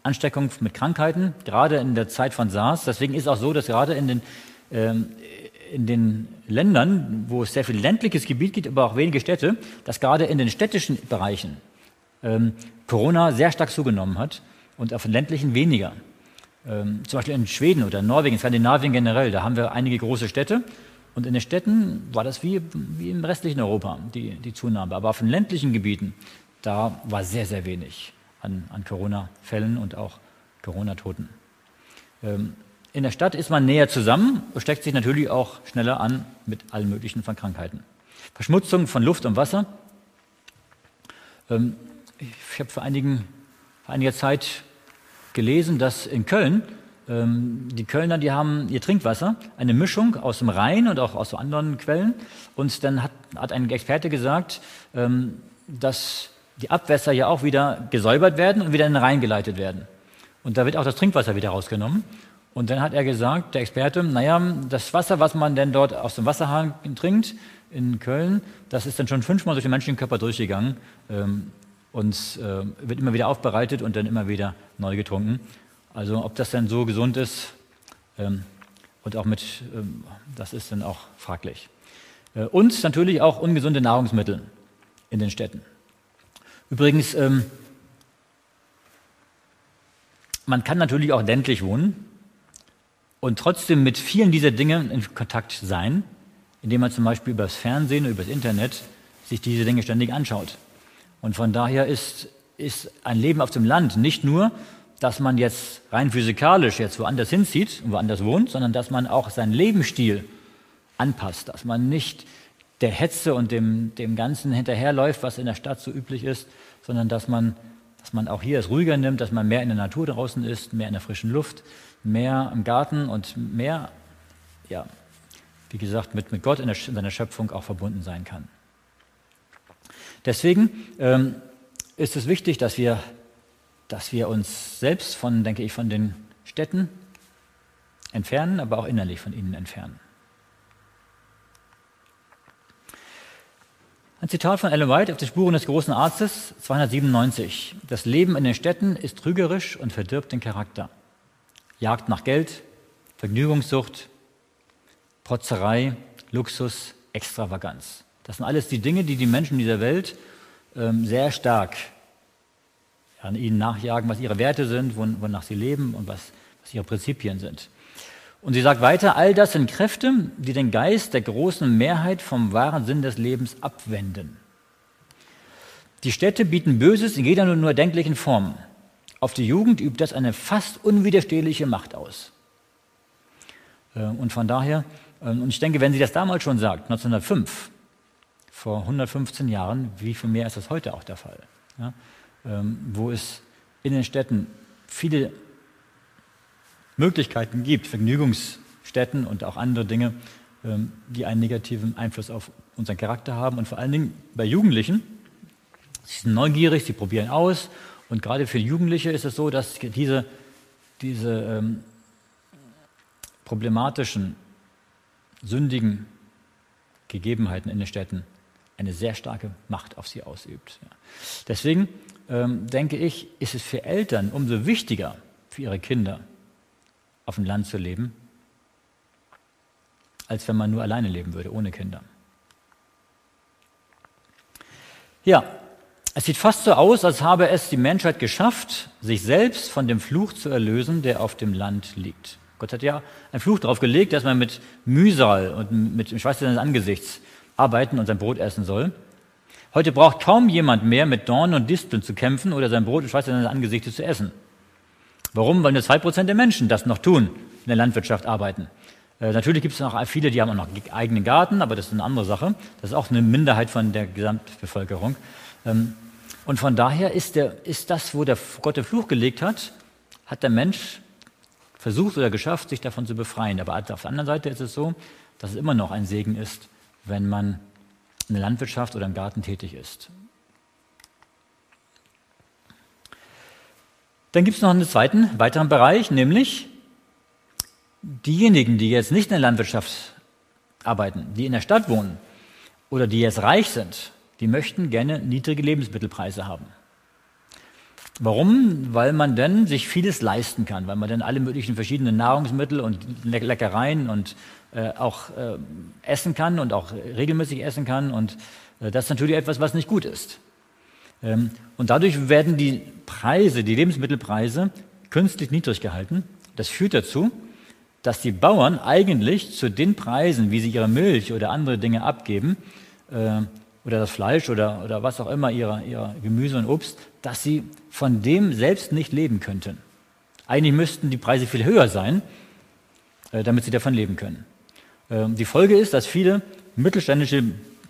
Ansteckung mit Krankheiten, gerade in der Zeit von SARS. Deswegen ist auch so, dass gerade in den, ähm, in den Ländern, wo es sehr viel ländliches Gebiet gibt, aber auch wenige Städte, dass gerade in den städtischen Bereichen ähm, Corona sehr stark zugenommen hat und auf den ländlichen weniger. Ähm, zum Beispiel in Schweden oder Norwegen, Skandinavien generell, da haben wir einige große Städte und in den Städten war das wie, wie im restlichen Europa, die, die Zunahme. Aber auf den ländlichen Gebieten, da war sehr, sehr wenig an, an Corona-Fällen und auch Corona-Toten. Ähm, in der Stadt ist man näher zusammen, steckt sich natürlich auch schneller an mit allen möglichen von Krankheiten. Verschmutzung von Luft und Wasser. Ähm, ich habe vor, vor einiger Zeit gelesen, dass in Köln ähm, die Kölner, die haben ihr Trinkwasser, eine Mischung aus dem Rhein und auch aus anderen Quellen. Und dann hat, hat ein Experte gesagt, ähm, dass die Abwässer ja auch wieder gesäubert werden und wieder in den Rhein geleitet werden. Und da wird auch das Trinkwasser wieder rausgenommen. Und dann hat er gesagt, der Experte, naja, das Wasser, was man denn dort aus dem Wasserhahn trinkt in Köln, das ist dann schon fünfmal durch den menschlichen Körper durchgegangen ähm, und äh, wird immer wieder aufbereitet und dann immer wieder neu getrunken. Also ob das denn so gesund ist ähm, und auch mit, ähm, das ist dann auch fraglich. Äh, und natürlich auch ungesunde Nahrungsmittel in den Städten. Übrigens, ähm, man kann natürlich auch ländlich wohnen und trotzdem mit vielen dieser Dinge in Kontakt sein, indem man zum Beispiel über das Fernsehen oder über das Internet sich diese Dinge ständig anschaut. Und von daher ist, ist ein Leben auf dem Land nicht nur dass man jetzt rein physikalisch jetzt woanders hinzieht und woanders wohnt, sondern dass man auch seinen Lebensstil anpasst, dass man nicht der Hetze und dem, dem Ganzen hinterherläuft, was in der Stadt so üblich ist, sondern dass man, dass man auch hier es ruhiger nimmt, dass man mehr in der Natur draußen ist, mehr in der frischen Luft, mehr im Garten und mehr, ja, wie gesagt, mit, mit Gott in, der, in seiner Schöpfung auch verbunden sein kann. Deswegen ähm, ist es wichtig, dass wir dass wir uns selbst von, denke ich, von den Städten entfernen, aber auch innerlich von ihnen entfernen. Ein Zitat von Ellen White auf den Spuren des großen Arztes, 297. Das Leben in den Städten ist trügerisch und verdirbt den Charakter. Jagd nach Geld, Vergnügungssucht, Protzerei, Luxus, Extravaganz. Das sind alles die Dinge, die die Menschen dieser Welt ähm, sehr stark an ihnen nachjagen, was ihre Werte sind, wonach sie leben und was, was ihre Prinzipien sind. Und sie sagt weiter, all das sind Kräfte, die den Geist der großen Mehrheit vom wahren Sinn des Lebens abwenden. Die Städte bieten Böses in jeder nur erdenklichen Form. Auf die Jugend übt das eine fast unwiderstehliche Macht aus. Äh, und von daher, äh, und ich denke, wenn sie das damals schon sagt, 1905, vor 115 Jahren, wie viel mehr ist das heute auch der Fall. Ja? Ähm, wo es in den Städten viele Möglichkeiten gibt, Vergnügungsstätten und auch andere Dinge, ähm, die einen negativen Einfluss auf unseren Charakter haben. Und vor allen Dingen bei Jugendlichen, sie sind neugierig, sie probieren aus. Und gerade für Jugendliche ist es so, dass diese, diese ähm, problematischen, sündigen Gegebenheiten in den Städten eine sehr starke Macht auf sie ausübt. Deswegen ähm, denke ich, ist es für Eltern umso wichtiger, für ihre Kinder auf dem Land zu leben, als wenn man nur alleine leben würde, ohne Kinder. Ja, es sieht fast so aus, als habe es die Menschheit geschafft, sich selbst von dem Fluch zu erlösen, der auf dem Land liegt. Gott hat ja einen Fluch darauf gelegt, dass man mit Mühsal und mit dem Schweiß seines Angesichts arbeiten und sein Brot essen soll. Heute braucht kaum jemand mehr mit Dornen und Disteln zu kämpfen oder sein Brot und Schweiß seines Angesichts zu essen. Warum? Weil nur zwei Prozent der Menschen das noch tun, in der Landwirtschaft arbeiten. Äh, natürlich gibt es noch viele, die haben auch noch eigenen Garten, aber das ist eine andere Sache. Das ist auch eine Minderheit von der Gesamtbevölkerung. Ähm, und von daher ist, der, ist das, wo der Gott den Fluch gelegt hat, hat der Mensch versucht oder geschafft, sich davon zu befreien. Aber auf der anderen Seite ist es so, dass es immer noch ein Segen ist, wenn man in der Landwirtschaft oder im Garten tätig ist. Dann gibt es noch einen zweiten, weiteren Bereich, nämlich diejenigen, die jetzt nicht in der Landwirtschaft arbeiten, die in der Stadt wohnen oder die jetzt reich sind, die möchten gerne niedrige Lebensmittelpreise haben. Warum? Weil man dann sich vieles leisten kann, weil man dann alle möglichen verschiedenen Nahrungsmittel und Leckereien und äh, auch äh, essen kann und auch regelmäßig essen kann. Und äh, das ist natürlich etwas, was nicht gut ist. Ähm, und dadurch werden die Preise, die Lebensmittelpreise, künstlich niedrig gehalten. Das führt dazu, dass die Bauern eigentlich zu den Preisen, wie sie ihre Milch oder andere Dinge abgeben, äh, oder das Fleisch oder, oder was auch immer, ihrer, ihrer Gemüse und Obst, dass sie von dem selbst nicht leben könnten. Eigentlich müssten die Preise viel höher sein, äh, damit sie davon leben können. Ähm, die Folge ist, dass viele mittelständische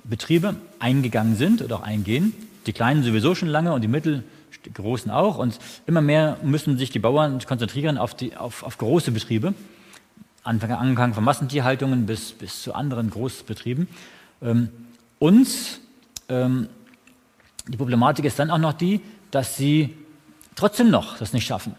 Betriebe eingegangen sind oder auch eingehen. Die kleinen sowieso schon lange und die mittelgroßen auch. Und immer mehr müssen sich die Bauern konzentrieren auf, die, auf, auf große Betriebe. Angefangen von Massentierhaltungen bis, bis zu anderen Großbetrieben. Ähm, uns ähm, die Problematik ist dann auch noch die, dass sie trotzdem noch das nicht schaffen,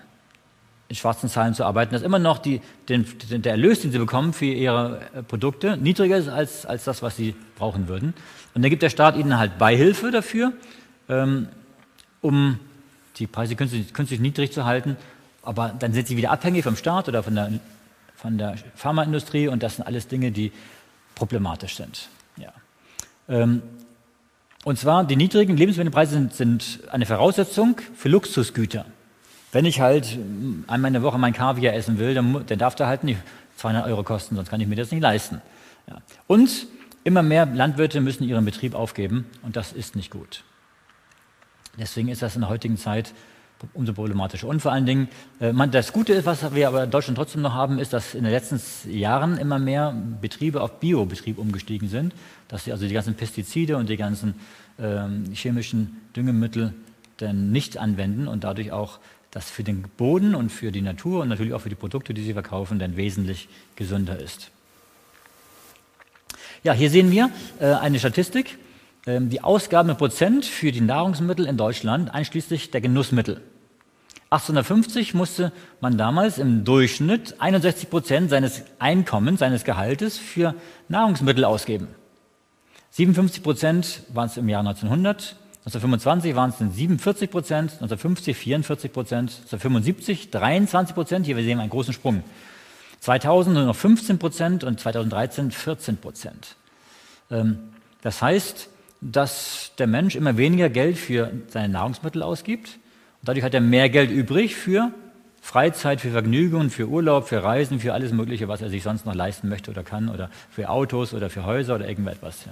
in schwarzen Zahlen zu arbeiten, dass immer noch die, den, der Erlös, den sie bekommen für ihre äh, Produkte, niedriger ist als, als das, was sie brauchen würden. Und dann gibt der Staat ihnen halt Beihilfe dafür, ähm, um die Preise künstlich, künstlich, niedrig zu halten. Aber dann sind sie wieder abhängig vom Staat oder von der, von der Pharmaindustrie und das sind alles Dinge, die problematisch sind. Ja. Ähm, und zwar, die niedrigen Lebensmittelpreise sind, sind eine Voraussetzung für Luxusgüter. Wenn ich halt einmal in der Woche mein Kaviar essen will, dann, dann darf der halt nicht 200 Euro kosten, sonst kann ich mir das nicht leisten. Ja. Und immer mehr Landwirte müssen ihren Betrieb aufgeben und das ist nicht gut. Deswegen ist das in der heutigen Zeit umso problematischer. Und vor allen Dingen, äh, man, das Gute ist, was wir aber in Deutschland trotzdem noch haben, ist, dass in den letzten Jahren immer mehr Betriebe auf Biobetrieb umgestiegen sind, dass sie also die ganzen Pestizide und die ganzen ähm, chemischen Düngemittel dann nicht anwenden und dadurch auch das für den Boden und für die Natur und natürlich auch für die Produkte, die sie verkaufen, dann wesentlich gesünder ist. Ja, hier sehen wir äh, eine Statistik ähm, die Ausgaben im Prozent für die Nahrungsmittel in Deutschland, einschließlich der Genussmittel. 1850 musste man damals im Durchschnitt 61 Prozent seines Einkommens, seines Gehaltes für Nahrungsmittel ausgeben. 57 Prozent waren es im Jahr 1900, 1925 waren es dann 47 Prozent, 1950 44 Prozent, 1975 23 Prozent, hier wir sehen einen großen Sprung. 2000 nur noch 15 Prozent und 2013 14 Prozent. Ähm, das heißt, dass der Mensch immer weniger Geld für seine Nahrungsmittel ausgibt. Und dadurch hat er mehr Geld übrig für Freizeit, für Vergnügungen, für Urlaub, für Reisen, für alles Mögliche, was er sich sonst noch leisten möchte oder kann, oder für Autos oder für Häuser oder irgendetwas.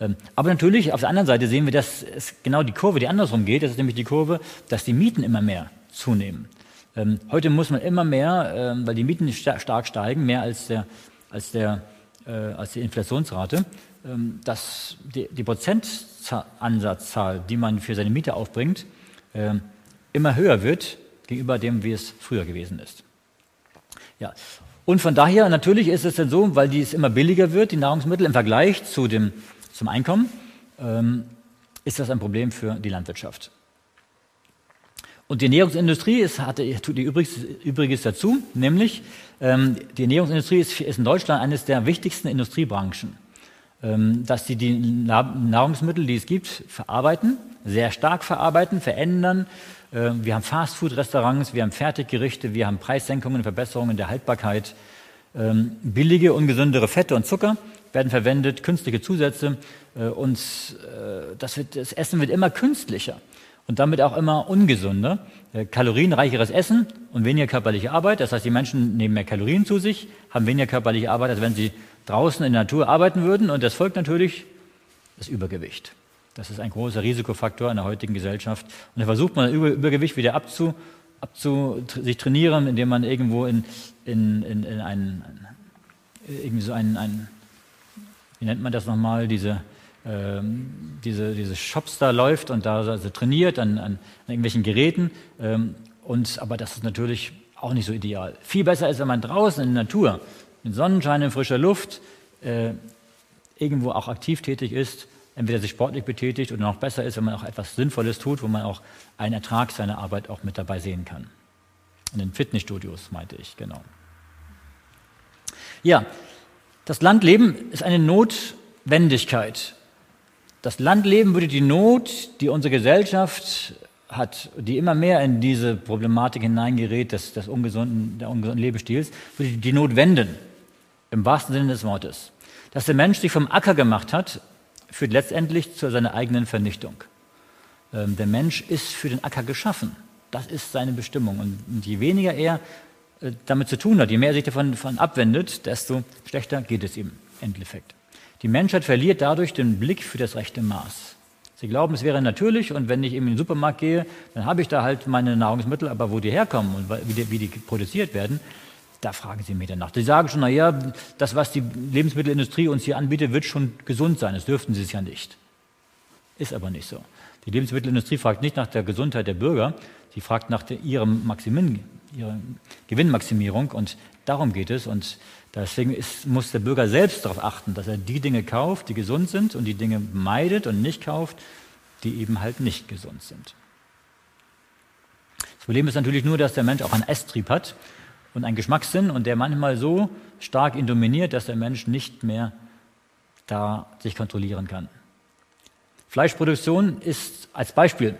Ähm, aber natürlich, auf der anderen Seite sehen wir, dass es genau die Kurve, die andersrum geht, das ist nämlich die Kurve, dass die Mieten immer mehr zunehmen. Ähm, heute muss man immer mehr, ähm, weil die Mieten stark steigen, mehr als der, als der äh, als die Inflationsrate, dass die, die Prozentansatzzahl, die man für seine Miete aufbringt, immer höher wird gegenüber dem, wie es früher gewesen ist. Ja. Und von daher, natürlich ist es dann so, weil dies immer billiger wird, die Nahrungsmittel im Vergleich zu dem, zum Einkommen, ähm, ist das ein Problem für die Landwirtschaft. Und die Ernährungsindustrie ist, hatte, tut Übriges, Übriges dazu, nämlich ähm, die Ernährungsindustrie ist, ist, in Deutschland eines der wichtigsten Industriebranchen, ähm, dass sie die Nahrungsmittel, die es gibt, verarbeiten, sehr stark verarbeiten, verändern. Äh, wir haben Fastfood-Restaurants, wir haben Fertiggerichte, wir haben Preissenkungen, Verbesserungen der Haltbarkeit. Ähm, billige, ungesündere Fette und Zucker werden verwendet, künstliche Zusätze äh, und äh, das, wird, das Essen wird immer künstlicher und damit auch immer ungesunder. Äh, kalorienreicheres Essen und weniger körperliche Arbeit. Das heißt, die Menschen nehmen mehr Kalorien zu sich, haben weniger körperliche Arbeit, als wenn sie draußen in der Natur arbeiten würden. Und das folgt natürlich das Übergewicht. Das ist ein großer Risikofaktor in der heutigen Gesellschaft. Und da versucht man, Übergewicht wieder abzu, abzu, sich trainieren, indem man irgendwo in, in, in, in einen, irgendwie so einen, einen, wie nennt man das nochmal, diese, ähm, diese, diese Shops da läuft und da also trainiert an, an, an irgendwelchen Geräten. Ähm, und, aber das ist natürlich auch nicht so ideal. Viel besser ist, wenn man draußen in der Natur, mit Sonnenschein, in frischer Luft, äh, irgendwo auch aktiv tätig ist, entweder sich sportlich betätigt oder noch besser ist, wenn man auch etwas Sinnvolles tut, wo man auch einen Ertrag seiner Arbeit auch mit dabei sehen kann. In den Fitnessstudios meinte ich, genau. Ja, das Landleben ist eine Notwendigkeit. Das Landleben würde die Not, die unsere Gesellschaft hat, die immer mehr in diese Problematik hineingerät, des, des ungesunden, der ungesunden Lebensstils, würde die Not wenden, im wahrsten Sinne des Wortes. Dass der Mensch sich vom Acker gemacht hat, führt letztendlich zu seiner eigenen Vernichtung. Ähm, der Mensch ist für den Acker geschaffen. Das ist seine Bestimmung. Und, je weniger er damit zu tun hat, je mehr er sich davon, davon abwendet, desto schlechter geht es ihm im Endeffekt. Die Menschheit verliert dadurch den Blick für das rechte Maß. Sie glauben, es wäre natürlich und wenn ich in den Supermarkt gehe, dann habe ich da halt meine Nahrungsmittel, aber wo die herkommen und wie die, wie die produziert werden, da fragen Sie mich danach. Sie sagen schon, naja, das, was die Lebensmittelindustrie uns hier anbietet, wird schon gesund sein. Das dürften Sie es ja nicht. Ist aber nicht so. Die Lebensmittelindustrie fragt nicht nach der Gesundheit der Bürger, sie fragt nach der, ihrem Maximin, ihrer Gewinnmaximierung und darum geht es. Und Deswegen ist, muss der Bürger selbst darauf achten, dass er die Dinge kauft, die gesund sind und die Dinge meidet und nicht kauft, die eben halt nicht gesund sind. Das Problem ist natürlich nur, dass der Mensch auch einen Esstrieb hat und einen Geschmackssinn und der manchmal so stark ihn dominiert, dass der Mensch nicht mehr da sich kontrollieren kann. Fleischproduktion ist als Beispiel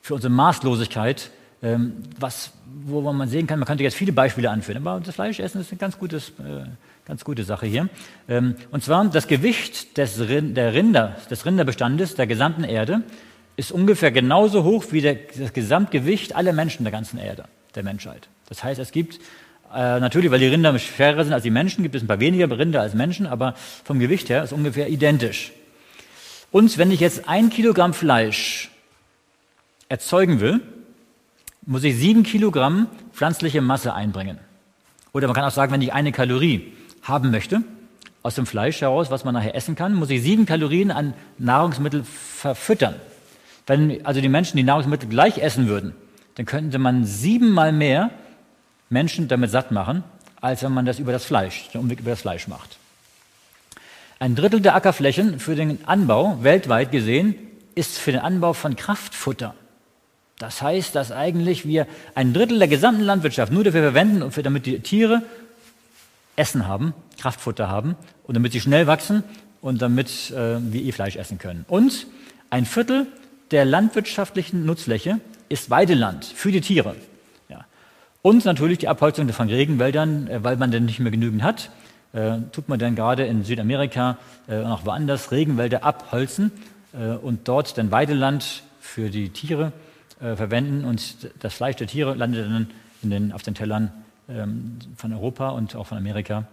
für unsere Maßlosigkeit ähm, was, wo man sehen kann, man könnte jetzt viele Beispiele anführen, aber das Fleischessen ist eine ganz, gutes, äh, ganz gute Sache hier. Ähm, und zwar das Gewicht des, der Rinder, des Rinderbestandes der gesamten Erde ist ungefähr genauso hoch wie der, das Gesamtgewicht aller Menschen der ganzen Erde, der Menschheit. Das heißt, es gibt äh, natürlich, weil die Rinder schwerer sind als die Menschen, gibt es ein paar weniger Rinder als Menschen, aber vom Gewicht her ist ungefähr identisch. Und wenn ich jetzt ein Kilogramm Fleisch erzeugen will, muss ich sieben Kilogramm pflanzliche Masse einbringen. Oder man kann auch sagen, wenn ich eine Kalorie haben möchte, aus dem Fleisch heraus, was man nachher essen kann, muss ich sieben Kalorien an Nahrungsmittel verfüttern. Wenn also die Menschen die Nahrungsmittel gleich essen würden, dann könnte man siebenmal mehr Menschen damit satt machen, als wenn man das über das Fleisch, den Umweg über das Fleisch macht. Ein Drittel der Ackerflächen für den Anbau weltweit gesehen ist für den Anbau von Kraftfutter. Das heißt, dass eigentlich wir ein Drittel der gesamten Landwirtschaft nur dafür verwenden, damit die Tiere Essen haben, Kraftfutter haben und damit sie schnell wachsen und damit äh, wir ihr Fleisch essen können. Und ein Viertel der landwirtschaftlichen Nutzfläche ist Weideland für die Tiere. Ja. Und natürlich die Abholzung von Regenwäldern, äh, weil man denn nicht mehr genügend hat, äh, tut man dann gerade in Südamerika äh, und auch woanders Regenwälder abholzen äh, und dort dann Weideland für die Tiere äh, verwenden und das Fleisch der Tiere landet dann den, auf den Tellern ähm, von Europa und auch von Amerika,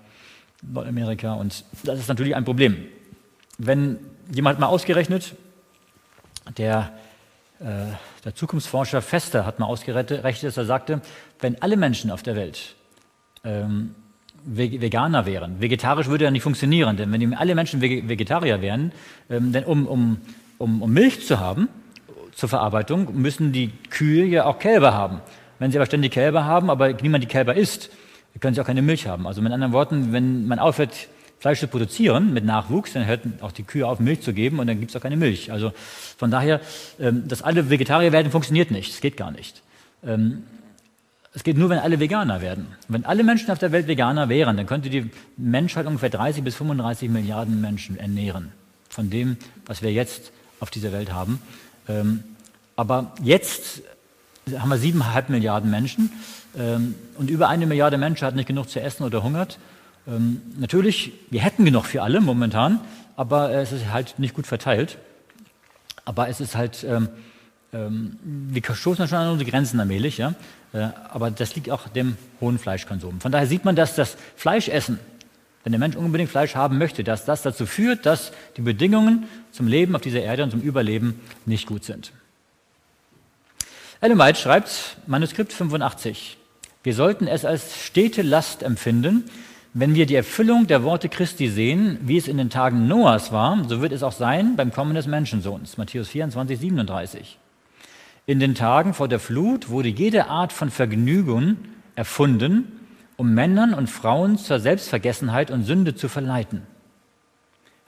Nordamerika. Und das ist natürlich ein Problem. Wenn jemand mal ausgerechnet, der, äh, der Zukunftsforscher Fester hat mal ausgerechnet, dass er sagte, wenn alle Menschen auf der Welt ähm, Veganer wären. Vegetarisch würde ja nicht funktionieren, denn wenn alle Menschen Vegetarier wären, ähm, denn um, um, um Milch zu haben zur Verarbeitung, müssen die Kühe ja auch Kälber haben. Wenn sie aber ständig Kälber haben, aber niemand die Kälber isst, können sie auch keine Milch haben. Also mit anderen Worten, wenn man aufhört, Fleisch zu produzieren mit Nachwuchs, dann hört auch die Kühe auf, Milch zu geben und dann gibt es auch keine Milch. Also von daher, ähm, dass alle Vegetarier werden, funktioniert nicht. Das geht gar nicht. Ähm, es geht nur, wenn alle Veganer werden. Wenn alle Menschen auf der Welt Veganer wären, dann könnte die Menschheit ungefähr 30 bis 35 Milliarden Menschen ernähren. Von dem, was wir jetzt auf dieser Welt haben. Ähm, aber jetzt haben wir siebeneinhalb Milliarden Menschen ähm, und über eine Milliarde Menschen hat nicht genug zu essen oder hungert. Ähm, natürlich, wir hätten genug für alle momentan, aber es ist halt nicht gut verteilt. Aber es ist halt, wir stoßen schon an unsere Grenzen allmählich, ja. Äh, aber das liegt auch dem hohen Fleischkonsum. Von daher sieht man, dass das Fleischessen, wenn der Mensch unbedingt Fleisch haben möchte, dass das dazu führt, dass die Bedingungen zum Leben auf dieser Erde und zum Überleben nicht gut sind. Ellen White schreibt, Manuskript 85, wir sollten es als stete Last empfinden, wenn wir die Erfüllung der Worte Christi sehen, wie es in den Tagen Noahs war, so wird es auch sein beim Kommen des Menschensohns. Matthäus 24, 37. In den Tagen vor der Flut wurde jede Art von Vergnügen erfunden, um Männern und Frauen zur Selbstvergessenheit und Sünde zu verleiten.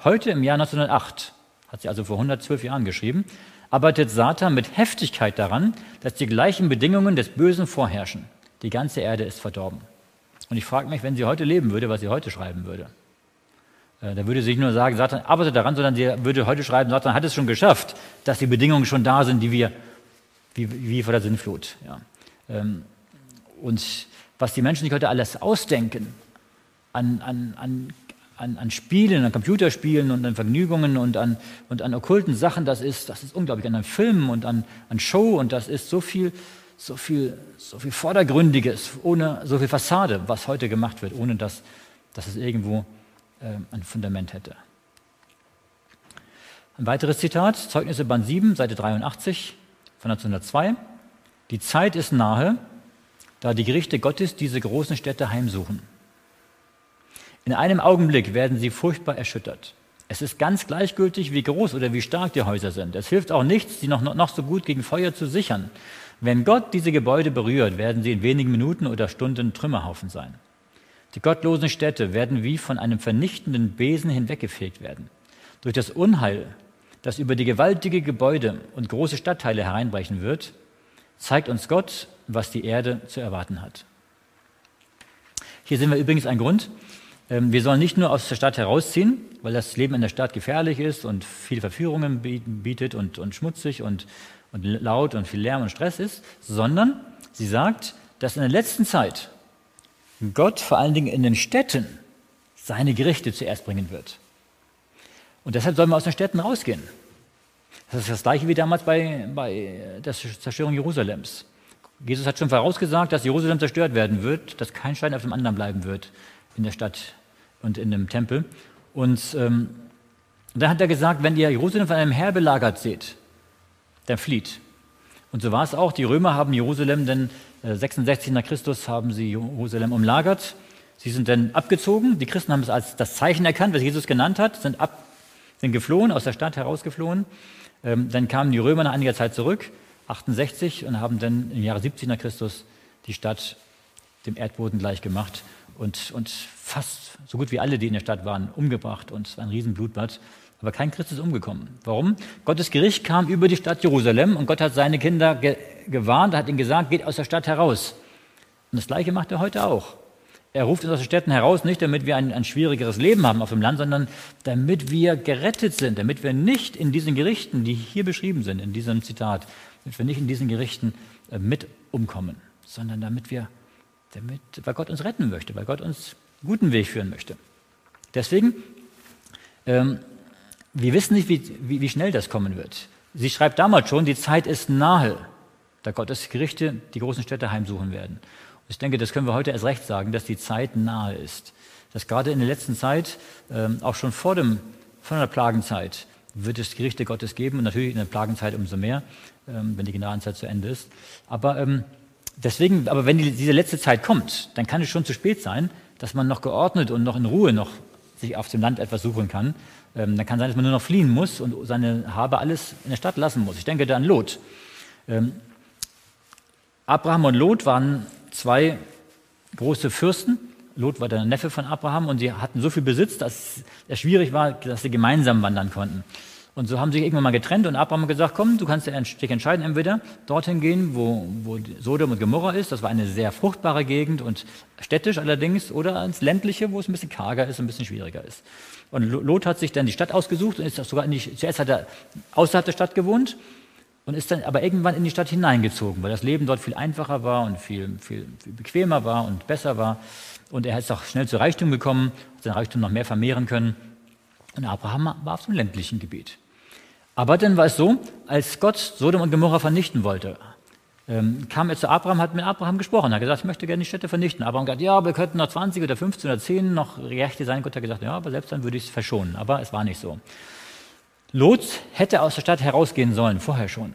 Heute im Jahr 1908, hat sie also vor 112 Jahren geschrieben, arbeitet Satan mit Heftigkeit daran, dass die gleichen Bedingungen des Bösen vorherrschen. Die ganze Erde ist verdorben. Und ich frage mich, wenn sie heute leben würde, was sie heute schreiben würde. Äh, da würde sie nicht nur sagen, Satan arbeitet daran, sondern sie würde heute schreiben, Satan hat es schon geschafft, dass die Bedingungen schon da sind, die wir, wie, wie vor der Sinnflut. Ja. Ähm, und was die Menschen sich heute alles ausdenken an, an, an an, an Spielen, an Computerspielen und an Vergnügungen und an, und an okkulten Sachen, das ist, das ist unglaublich, an Filmen und an, an Show und das ist so viel, so viel, so viel Vordergründiges, ohne so viel Fassade, was heute gemacht wird, ohne dass, dass es irgendwo äh, ein Fundament hätte. Ein weiteres Zitat, Zeugnisse Band 7, Seite 83 von 1902. Die Zeit ist nahe, da die Gerichte Gottes diese großen Städte heimsuchen. In einem Augenblick werden sie furchtbar erschüttert. Es ist ganz gleichgültig, wie groß oder wie stark die Häuser sind. Es hilft auch nichts, sie noch, noch so gut gegen Feuer zu sichern. Wenn Gott diese Gebäude berührt, werden sie in wenigen Minuten oder Stunden Trümmerhaufen sein. Die gottlosen Städte werden wie von einem vernichtenden Besen hinweggefegt werden. Durch das Unheil, das über die gewaltige Gebäude und große Stadtteile hereinbrechen wird, zeigt uns Gott, was die Erde zu erwarten hat. Hier sehen wir übrigens einen Grund, ähm, wir sollen nicht nur aus der Stadt herausziehen, weil das Leben in der Stadt gefährlich ist und viele Verführungen bietet und, und schmutzig und, und laut und viel Lärm und Stress ist, sondern sie sagt, dass in der letzten Zeit Gott vor allen Dingen in den Städten seine Gerichte zuerst bringen wird. Und deshalb sollen wir aus den Städten rausgehen. Das ist das gleiche wie damals bei, bei der Zerstörung Jerusalems. Jesus hat schon vorausgesagt, dass Jerusalem zerstört werden wird, dass kein Stein auf dem anderen bleiben wird in der Stadt und in dem Tempel. Und ähm, dann hat er gesagt, wenn ihr Jerusalem von einem Herr belagert seht, dann flieht. Und so war es auch. Die Römer haben Jerusalem, denn äh, 66 nach Christus haben sie Jerusalem umlagert. Sie sind dann abgezogen. Die Christen haben es als das Zeichen erkannt, was Jesus genannt hat, sind, ab, sind geflohen, aus der Stadt herausgeflohen. Ähm, dann kamen die Römer nach einiger Zeit zurück, 68, und haben dann im Jahre 70 nach Christus die Stadt dem Erdboden gleich gemacht und, und fast so gut wie alle, die in der Stadt waren, umgebracht und es war ein Riesenblutbad. Aber kein Christ ist umgekommen. Warum? Gottes Gericht kam über die Stadt Jerusalem und Gott hat seine Kinder ge gewarnt, hat ihnen gesagt, geht aus der Stadt heraus. Und das Gleiche macht er heute auch. Er ruft uns aus den Städten heraus, nicht damit wir ein, ein schwierigeres Leben haben auf dem Land, sondern damit wir gerettet sind, damit wir nicht in diesen Gerichten, die hier beschrieben sind, in diesem Zitat, damit wir nicht in diesen Gerichten äh, mit umkommen, sondern damit wir damit, weil Gott uns retten möchte, weil Gott uns einen guten Weg führen möchte. Deswegen, ähm, wir wissen nicht, wie, wie, wie schnell das kommen wird. Sie schreibt damals schon, die Zeit ist nahe, da Gottes Gerichte die großen Städte heimsuchen werden. Ich denke, das können wir heute erst recht sagen, dass die Zeit nahe ist. Dass gerade in der letzten Zeit, ähm, auch schon vor, dem, vor der Plagenzeit, wird es Gerichte Gottes geben und natürlich in der Plagenzeit umso mehr, ähm, wenn die Gnadenzeit zu Ende ist. Aber ähm, Deswegen, aber wenn diese letzte Zeit kommt, dann kann es schon zu spät sein, dass man noch geordnet und noch in Ruhe noch sich auf dem Land etwas suchen kann. Ähm, dann kann sein, dass man nur noch fliehen muss und seine Habe alles in der Stadt lassen muss. Ich denke da an Lot. Ähm, Abraham und Lot waren zwei große Fürsten. Lot war der Neffe von Abraham und sie hatten so viel Besitz, dass es schwierig war, dass sie gemeinsam wandern konnten. Und so haben sie sich irgendwann mal getrennt und Abraham hat gesagt, komm, du kannst dich entscheiden, entweder dorthin gehen, wo, wo Sodom und Gomorra ist, das war eine sehr fruchtbare Gegend und städtisch allerdings, oder ins ländliche, wo es ein bisschen karger ist ein bisschen schwieriger ist. Und Lot hat sich dann die Stadt ausgesucht und ist sogar die, zuerst hat er außerhalb der Stadt gewohnt und ist dann aber irgendwann in die Stadt hineingezogen, weil das Leben dort viel einfacher war und viel, viel, viel bequemer war und besser war. Und er ist auch schnell zu Reichtum gekommen, hat sein Reichtum noch mehr vermehren können. Und Abraham war auf dem ländlichen Gebiet. Aber dann war es so, als Gott Sodom und Gomorra vernichten wollte, ähm, kam er zu Abraham, hat mit Abraham gesprochen, hat gesagt, ich möchte gerne die Städte vernichten. Abraham hat gesagt, ja, wir könnten noch 20 oder 15 oder 10 noch Rechte sein. Gott hat gesagt, ja, aber selbst dann würde ich es verschonen. Aber es war nicht so. Lot hätte aus der Stadt herausgehen sollen, vorher schon.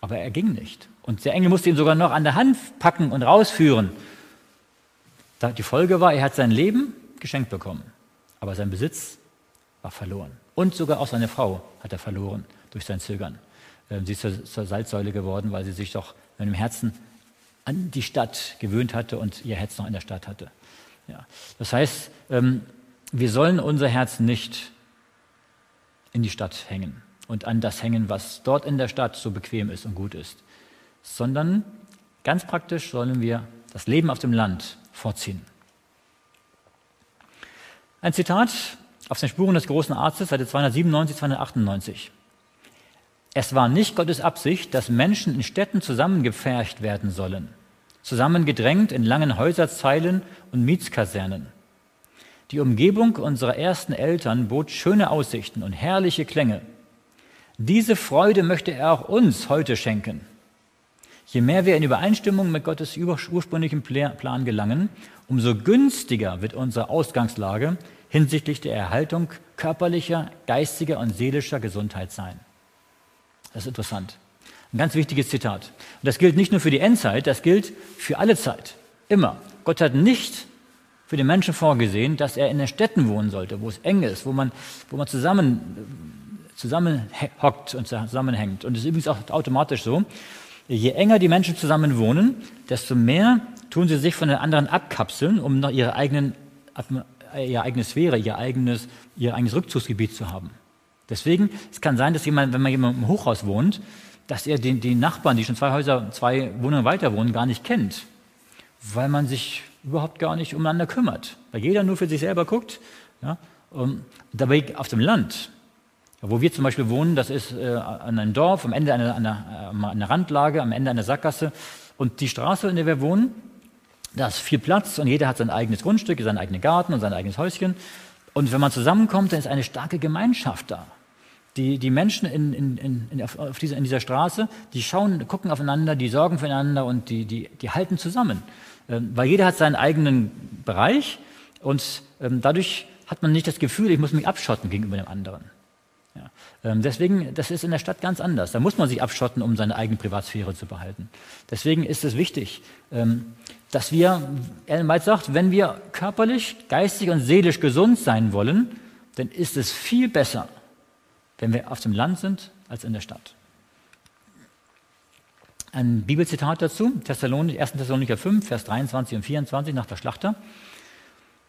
Aber er ging nicht. Und der Engel musste ihn sogar noch an der Hand packen und rausführen. Die Folge war, er hat sein Leben geschenkt bekommen. Aber sein Besitz war verloren. Und sogar auch seine Frau hat er verloren durch sein Zögern. Ähm, sie ist zur, Salzsäule geworden, weil sie sich doch in dem Herzen an die Stadt gewöhnt hatte und ihr Herz noch in der Stadt hatte. Ja. Das heißt, ähm, wir sollen unser Herz nicht in die Stadt hängen und an das hängen, was dort in der Stadt so bequem ist und gut ist, sondern ganz praktisch sollen wir das Leben auf dem Land vorziehen. Ein Zitat auf den Spuren des großen Arztes, Seite 297, 298. Es war nicht Gottes Absicht, dass Menschen in Städten zusammengepfercht werden sollen, zusammengedrängt in langen Häuserzeilen und Mietskasernen. Die Umgebung unserer ersten Eltern bot schöne Aussichten und herrliche Klänge. Diese Freude möchte er auch uns heute schenken. Je mehr wir in Übereinstimmung mit Gottes ursprünglichen Plan gelangen, umso günstiger wird unsere Ausgangslage hinsichtlich der Erhaltung körperlicher, geistiger und seelischer Gesundheit sein. Das ist interessant. Ein ganz wichtiges Zitat. Und das gilt nicht nur für die Endzeit, das gilt für alle Zeit. Immer. Gott hat nicht für den Menschen vorgesehen, dass er in den Städten wohnen sollte, wo es eng ist, wo man, wo man zusammen, hockt und zusammenhängt. Und es ist übrigens auch automatisch so, je enger die Menschen zusammen wohnen, desto mehr tun sie sich von den anderen abkapseln, um noch ihre eigenen ihre eigene Sphäre, ihr eigenes, ihr eigenes Rückzugsgebiet zu haben. Deswegen, es kann sein, dass jemand, wenn man jemand im Hochhaus wohnt, dass er den, den Nachbarn, die schon zwei Häuser, zwei Wohnungen weiter wohnen, gar nicht kennt, weil man sich überhaupt gar nicht umeinander kümmert, weil jeder nur für sich selber guckt. Ja? Und dabei auf dem Land, wo wir zum Beispiel wohnen, das ist äh, an einem Dorf, am Ende einer, einer, äh, einer Randlage, am Ende einer Sackgasse. Und die Straße, in der wir wohnen, da ist viel Platz und jeder hat sein eigenes Grundstück, seinen eigenen Garten und sein eigenes Häuschen. Und wenn man zusammenkommt, dann ist eine starke Gemeinschaft da. Die, die Menschen in, in, in, auf dieser, in dieser Straße, die schauen, gucken aufeinander, die sorgen füreinander und die, die, die halten zusammen. Ähm, weil jeder hat seinen eigenen Bereich und ähm, dadurch hat man nicht das Gefühl, ich muss mich abschotten gegenüber dem anderen. Ja. Ähm, deswegen, das ist in der Stadt ganz anders. Da muss man sich abschotten, um seine eigene Privatsphäre zu behalten. Deswegen ist es wichtig, dass wir, Ellen White sagt, wenn wir körperlich, geistig und seelisch gesund sein wollen, dann ist es viel besser, wenn wir auf dem Land sind, als in der Stadt. Ein Bibelzitat dazu, 1. Thessalonicher 5, Vers 23 und 24 nach der Schlachter.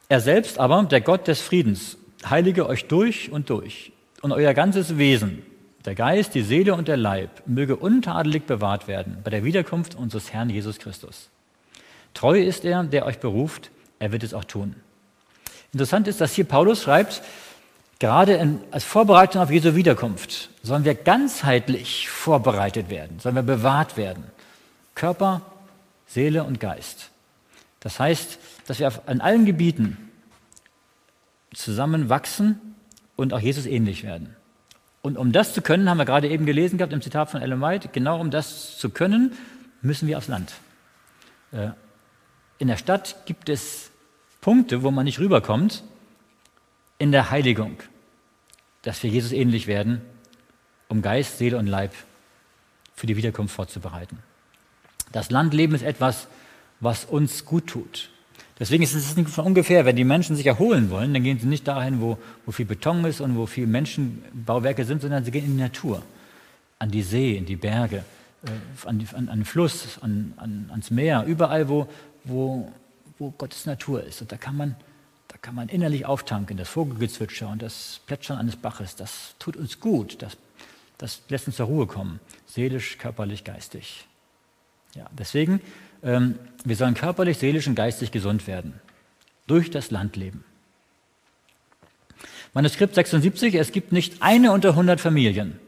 Er selbst aber, der Gott des Friedens, heilige euch durch und durch und euer ganzes Wesen, der Geist, die Seele und der Leib, möge untadelig bewahrt werden bei der Wiederkunft unseres Herrn Jesus Christus. Treu ist er, der euch beruft, er wird es auch tun. Interessant ist, dass hier Paulus schreibt, gerade in, als Vorbereitung auf Jesu Wiederkunft sollen wir ganzheitlich vorbereitet werden, sollen wir bewahrt werden. Körper, Seele und Geist. Das heißt, dass wir an allen Gebieten zusammen wachsen und auch Jesus ähnlich werden. Und um das zu können, haben wir gerade eben gelesen gehabt im Zitat von Ellen White, genau um das zu können, müssen wir aufs Land. Äh, in der Stadt gibt es Punkte, wo man nicht rüberkommt, in der Heiligung, dass wir Jesus ähnlich werden, um Geist, Seele und Leib für die Wiederkunft vorzubereiten. Das Landleben ist etwas, was uns gut tut. Deswegen ist es nicht von ungefähr, wenn die Menschen sich erholen wollen, dann gehen sie nicht dahin, wo, wo viel Beton ist und wo viel Menschenbauwerke sind, sondern sie gehen in die Natur, an die See, in die Berge, äh, an, an, an, den Fluss, an, an, ans Meer, überall, wo, wo, wo Gottes Natur ist. Und da kann man, kann man innerlich auftanken, das Vogelgezwitscher und das Plätschern eines Baches, das tut uns gut, das, das lässt uns zur Ruhe kommen, seelisch, körperlich, geistig. Ja, deswegen, ähm, wir sollen körperlich, seelisch und geistig gesund werden. Durch das Land leben. Manuskript 76, es gibt nicht eine unter 100 Familien,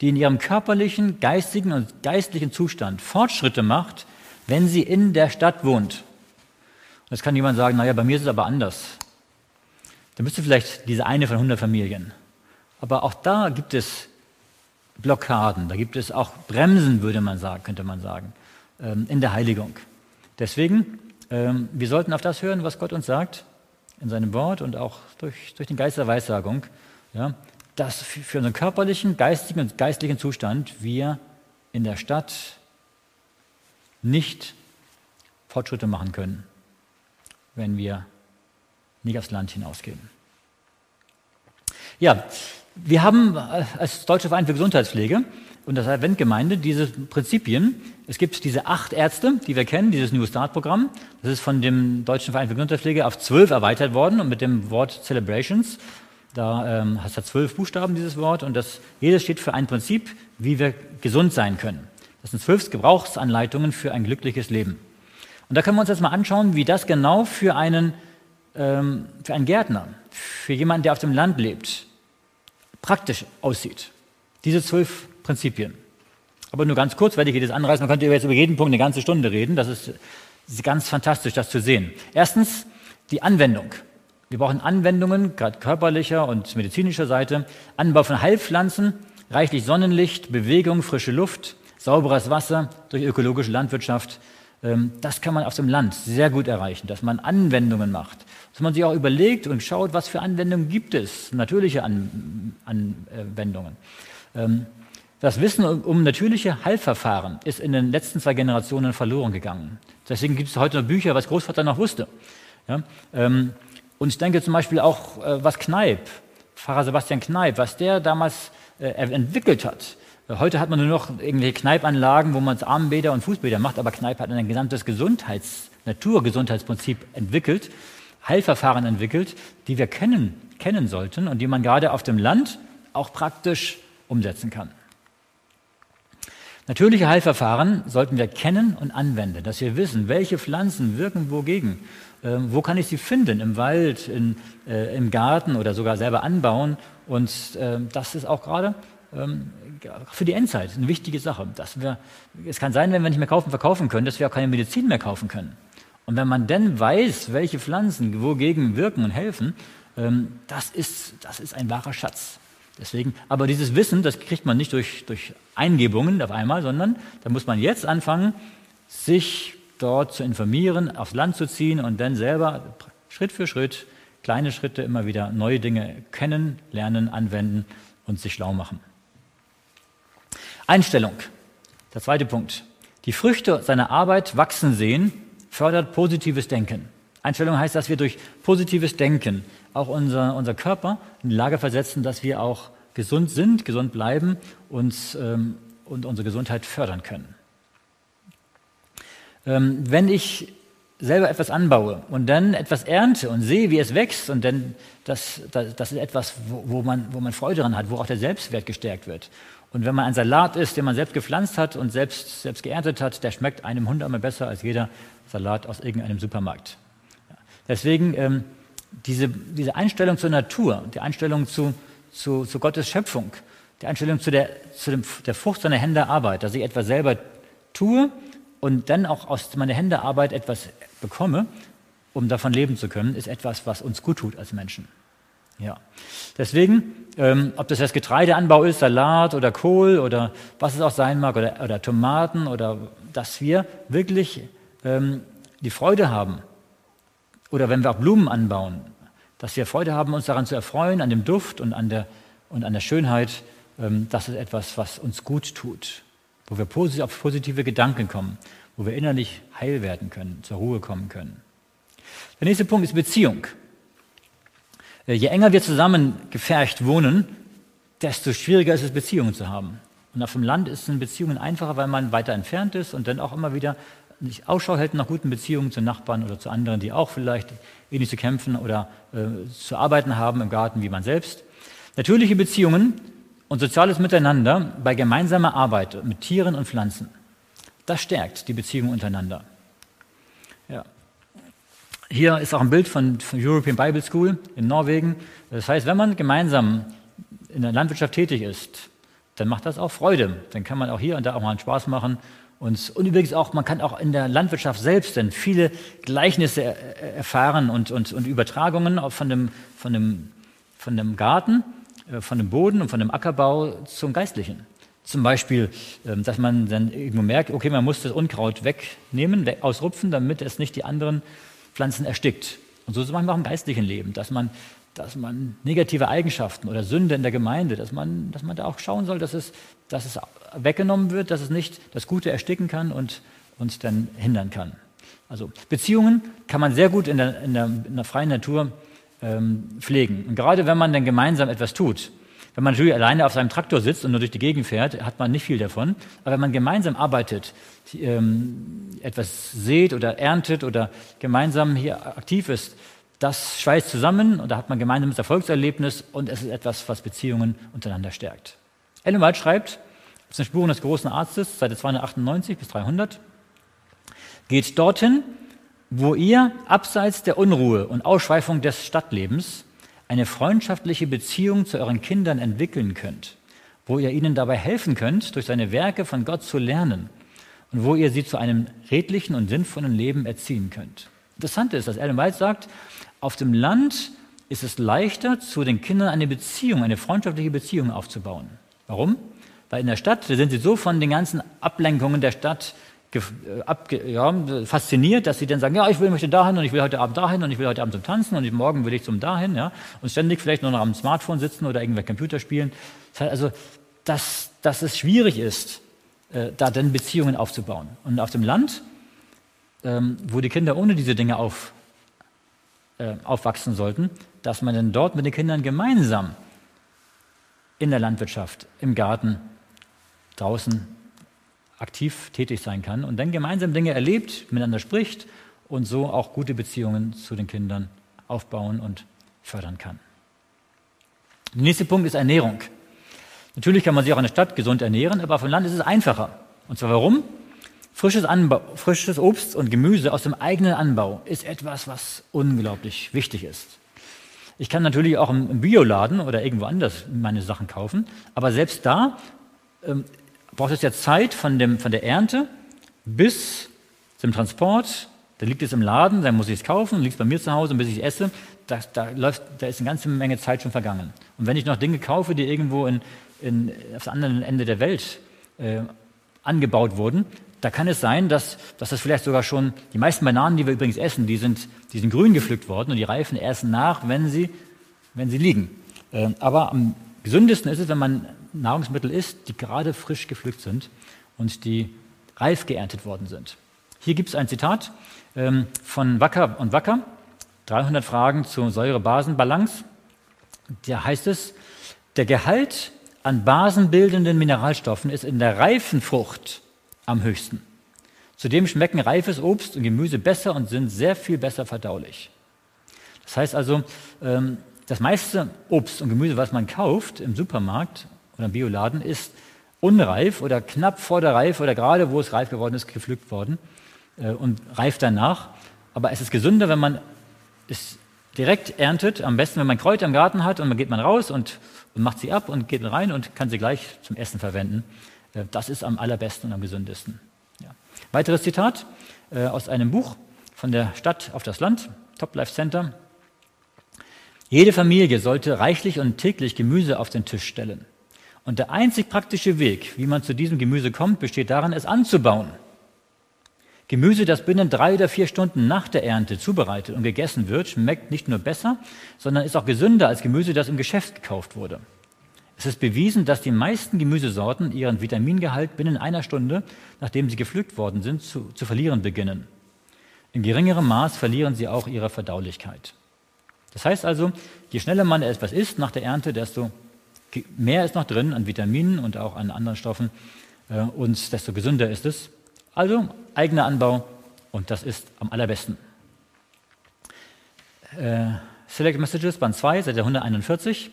die in ihrem körperlichen, geistigen und geistlichen Zustand Fortschritte macht, wenn sie in der Stadt wohnt. Jetzt kann jemand sagen, naja, bei mir ist es aber anders. Dann bist du vielleicht diese eine von 100 Familien. Aber auch da gibt es Blockaden, da gibt es auch Bremsen, würde man sagen, könnte man sagen. Ähm, in der Heiligung. Deswegen, ähm, wir sollten auf das hören, was Gott uns sagt, in seinem Wort und auch durch, durch den Geist der Weissagung, ja, dass für unseren körperlichen, geistigen und geistlichen Zustand wir in der Stadt nicht Fortschritte machen können, wenn wir nicht aufs Land hinausgehen. Ja, wir haben äh, als Deutsche Verein für Gesundheitspflege und das Adventgemeinde diese Prinzipien. Es gibt diese acht Ärzte, die wir kennen, dieses New Start-Programm. Das ist von dem Deutschen Verein für Gesundheitspflege auf zwölf erweitert worden und mit dem Wort Celebrations. Da ähm, hat es zwölf Buchstaben, dieses Wort, und das, jedes steht für ein Prinzip, wie wir gesund sein können. Das sind zwölf Gebrauchsanleitungen für ein glückliches Leben. Und da können wir uns jetzt mal anschauen, wie das genau für einen, ähm, für einen Gärtner, für jemanden, der auf dem Land lebt, praktisch aussieht. Diese zwölf Prinzipien. Aber nur ganz kurz, werde ich das anreißen. Man könnte jetzt über jeden Punkt eine ganze Stunde reden. Das ist, ganz fantastisch, das zu sehen. Erstens die Anwendung. Wir brauchen Anwendungen, gerade körperlicher und medizinischer Seite. Anbau von Heilpflanzen, reichlich Sonnenlicht, Bewegung, frische Luft, sauberes Wasser durch ökologische Landwirtschaft. Ähm, das kann man auf dem Land sehr gut erreichen, dass man Anwendungen macht. Dass man sich auch überlegt und schaut, was für Anwendungen gibt es, natürliche Anwendungen. Ähm, das Wissen um natürliche Heilverfahren ist in den letzten zwei Generationen verloren gegangen. Deswegen gibt es heute noch Bücher, was Großvater noch wusste. Ähm, und ich denke zum Beispiel auch, äh, was Kneip, Pfarrer Sebastian Kneip, was der damals äh, entwickelt hat. Heute hat man nur noch irgendwelche Kneipanlagen, wo man Armbäder und Fußbäder macht, aber Kneip hat ein gesamtes Gesundheits-, Naturgesundheitsprinzip entwickelt, Heilverfahren entwickelt, die wir kennen, kennen sollten und die man gerade auf dem Land auch praktisch umsetzen kann. Natürliche Heilverfahren sollten wir kennen und anwenden, dass wir wissen, welche Pflanzen wirken wogegen. Ähm, wo kann ich sie finden? Im Wald, in, äh, im Garten oder sogar selber anbauen. Und äh, das ist auch gerade ähm, für die Endzeit eine wichtige Sache. Dass wir, es kann sein, wenn wir nicht mehr kaufen, verkaufen können, dass wir auch keine Medizin mehr kaufen können. Und wenn man dann weiß, welche Pflanzen wogegen wirken und helfen, ähm, das, ist, das ist ein wahrer Schatz. Deswegen, aber dieses Wissen, das kriegt man nicht durch, durch Eingebungen auf einmal, sondern da muss man jetzt anfangen, sich dort zu informieren, aufs Land zu ziehen und dann selber Schritt für Schritt, kleine Schritte immer wieder neue Dinge kennen, lernen, anwenden und sich schlau machen. Einstellung, der zweite Punkt. Die Früchte seiner Arbeit wachsen sehen, fördert positives Denken. Einstellung heißt, dass wir durch positives Denken auch unser, unser Körper in die Lage versetzen, dass wir auch gesund sind, gesund bleiben und, ähm, und unsere Gesundheit fördern können. Ähm, wenn ich selber etwas anbaue und dann etwas ernte und sehe, wie es wächst und dann das, das, das ist etwas, wo, wo, man, wo man Freude daran hat, wo auch der Selbstwert gestärkt wird. Und wenn man ein Salat isst, den man selbst gepflanzt hat und selbst, selbst geerntet hat, der schmeckt einem hundertmal besser als jeder Salat aus irgendeinem Supermarkt. Deswegen ähm, diese, diese Einstellung zur Natur, die Einstellung zu, zu, zu Gottes Schöpfung, die Einstellung zu, der, zu dem, der Frucht seiner Hände Arbeit, dass ich etwas selber tue und dann auch aus meiner Hände Arbeit etwas bekomme, um davon leben zu können, ist etwas, was uns gut tut als Menschen. Ja. Deswegen, ähm, ob das jetzt Getreideanbau ist, Salat oder Kohl oder was es auch sein mag, oder, oder Tomaten, oder dass wir wirklich ähm, die Freude haben, oder wenn wir auch Blumen anbauen, dass wir Freude haben, uns daran zu erfreuen, an dem Duft und an der, und an der Schönheit. Ähm, das ist etwas, was uns gut tut, wo wir auf positive Gedanken kommen, wo wir innerlich heil werden können, zur Ruhe kommen können. Der nächste Punkt ist Beziehung. Äh, je enger wir zusammen gefercht wohnen, desto schwieriger ist es, Beziehungen zu haben. Und auf dem Land ist es Beziehungen einfacher, weil man weiter entfernt ist und dann auch immer wieder nicht Ausschau hält nach guten Beziehungen zu Nachbarn oder zu anderen, die auch vielleicht ähnlich zu kämpfen oder äh, zu arbeiten haben im Garten wie man selbst. Natürliche Beziehungen und soziales Miteinander bei gemeinsamer Arbeit mit Tieren und Pflanzen. Das stärkt die Beziehungen untereinander. Hier ist auch ein Bild von, von European Bible School in Norwegen. Das heißt, wenn man gemeinsam in der Landwirtschaft tätig ist, dann macht das auch Freude. Dann kann man auch hier und da auch mal einen Spaß machen. Und, und übrigens auch, man kann auch in der Landwirtschaft selbst dann viele Gleichnisse erfahren und, und, und Übertragungen von dem, von, dem, von dem Garten, äh, von dem Boden und von dem Ackerbau zum Geistlichen. Zum Beispiel, ähm, dass man dann irgendwo merkt, okay, man muss das Unkraut wegnehmen, ausrupfen, damit es nicht die anderen Pflanzen erstickt. Und so ist es manchmal auch im geistlichen Leben, dass man dass man negative Eigenschaften oder Sünde in der Gemeinde, dass man, dass man da auch schauen soll, dass es, dass es weggenommen wird, dass es nicht das Gute ersticken kann und uns dann hindern kann. Also Beziehungen kann man sehr gut in der, in der, in der freien Natur ähm, pflegen. Und gerade wenn man dann gemeinsam etwas tut, wenn man natürlich alleine auf seinem Traktor sitzt und nur durch die Gegend fährt, hat man nicht viel davon. Aber wenn man gemeinsam arbeitet, ähm, etwas sät oder erntet oder gemeinsam hier aktiv ist, das schweißt zusammen und da hat man gemeinsames Erfolgserlebnis und es ist etwas, was Beziehungen untereinander stärkt. Ellen White schreibt, aus den Spuren des großen Arztes, Seite 298 bis 300, geht dorthin, wo ihr abseits der Unruhe und Ausschweifung des Stadtlebens eine freundschaftliche Beziehung zu euren Kindern entwickeln könnt, wo ihr ihnen dabei helfen könnt, durch seine Werke von Gott zu lernen und wo ihr sie zu einem redlichen und sinnvollen Leben erziehen könnt. Interessant ist, dass Ellen White sagt, auf dem Land ist es leichter, zu den Kindern eine Beziehung, eine freundschaftliche Beziehung aufzubauen. Warum? Weil in der Stadt sind sie so von den ganzen Ablenkungen der Stadt ja, fasziniert, dass sie dann sagen, ja, ich will möchte dahin und ich will heute Abend dahin und ich will heute Abend zum Tanzen und morgen will ich zum dahin, ja, und ständig vielleicht nur noch am Smartphone sitzen oder irgendwelche Computer spielen. Das heißt also, dass, dass es schwierig ist, äh, da dann Beziehungen aufzubauen. Und auf dem Land, ähm, wo die Kinder ohne diese Dinge auf, äh, aufwachsen sollten, dass man dann dort mit den Kindern gemeinsam in der Landwirtschaft, im Garten, draußen aktiv tätig sein kann und dann gemeinsam Dinge erlebt, miteinander spricht und so auch gute Beziehungen zu den Kindern aufbauen und fördern kann. Der nächste Punkt ist Ernährung. Natürlich kann man sich auch in der Stadt gesund ernähren, aber auf dem Land ist es einfacher. Und zwar warum? Frisches, Anbau, frisches Obst und Gemüse aus dem eigenen Anbau ist etwas, was unglaublich wichtig ist. Ich kann natürlich auch im Bioladen oder irgendwo anders meine Sachen kaufen, aber selbst da ähm, braucht es ja Zeit von, dem, von der Ernte bis zum Transport. Da liegt es im Laden, dann muss ich es kaufen, liegt es bei mir zu Hause und bis ich es esse, da, da, läuft, da ist eine ganze Menge Zeit schon vergangen. Und wenn ich noch Dinge kaufe, die irgendwo in, in, auf dem anderen Ende der Welt äh, angebaut wurden, da kann es sein, dass, dass das vielleicht sogar schon, die meisten Bananen, die wir übrigens essen, die sind, die sind grün gepflückt worden und die reifen erst nach, wenn sie, wenn sie liegen. Äh, aber am gesündesten ist es, wenn man Nahrungsmittel isst, die gerade frisch gepflückt sind und die reif geerntet worden sind. Hier gibt es ein Zitat ähm, von Wacker und Wacker, 300 Fragen zur Säure-Basen-Balance. Da heißt es, der Gehalt an basenbildenden Mineralstoffen ist in der reifen Frucht am höchsten. Zudem schmecken reifes Obst und Gemüse besser und sind sehr viel besser verdaulich. Das heißt also, ähm, das meiste Obst und Gemüse, was man kauft im Supermarkt oder im Bioladen, ist unreif oder knapp vor der Reife oder gerade wo es reif geworden ist, gepflückt worden äh, und reift danach. Aber es ist gesünder, wenn man es direkt erntet. Am besten, wenn man Kräuter im Garten hat und dann geht man raus und, und macht sie ab und geht rein und kann sie gleich zum Essen verwenden. Äh, das ist am allerbesten und am gesündesten. Ja. Weiteres Zitat äh, aus einem Buch von der Stadt auf das Land, Top Life Center. Jede Familie sollte reichlich und täglich Gemüse auf den Tisch stellen. Und der einzig praktische Weg, wie man zu diesem Gemüse kommt, besteht darin, es anzubauen. Gemüse, das binnen drei oder vier Stunden nach der Ernte zubereitet und gegessen wird, schmeckt nicht nur besser, sondern ist auch gesünder als Gemüse, das im Geschäft gekauft wurde. Es ist bewiesen, dass die meisten Gemüsesorten ihren Vitamingehalt binnen einer Stunde, nachdem sie gepflückt worden sind, zu, zu verlieren beginnen. In geringerem Maß verlieren sie auch ihre Verdaulichkeit. Das heißt also, je schneller man etwas isst nach der Ernte, desto mehr ist noch drin an Vitaminen und auch an anderen Stoffen äh, und desto gesünder ist es. Also eigener Anbau und das ist am allerbesten. Äh, Select Messages, Band 2, Seite 141.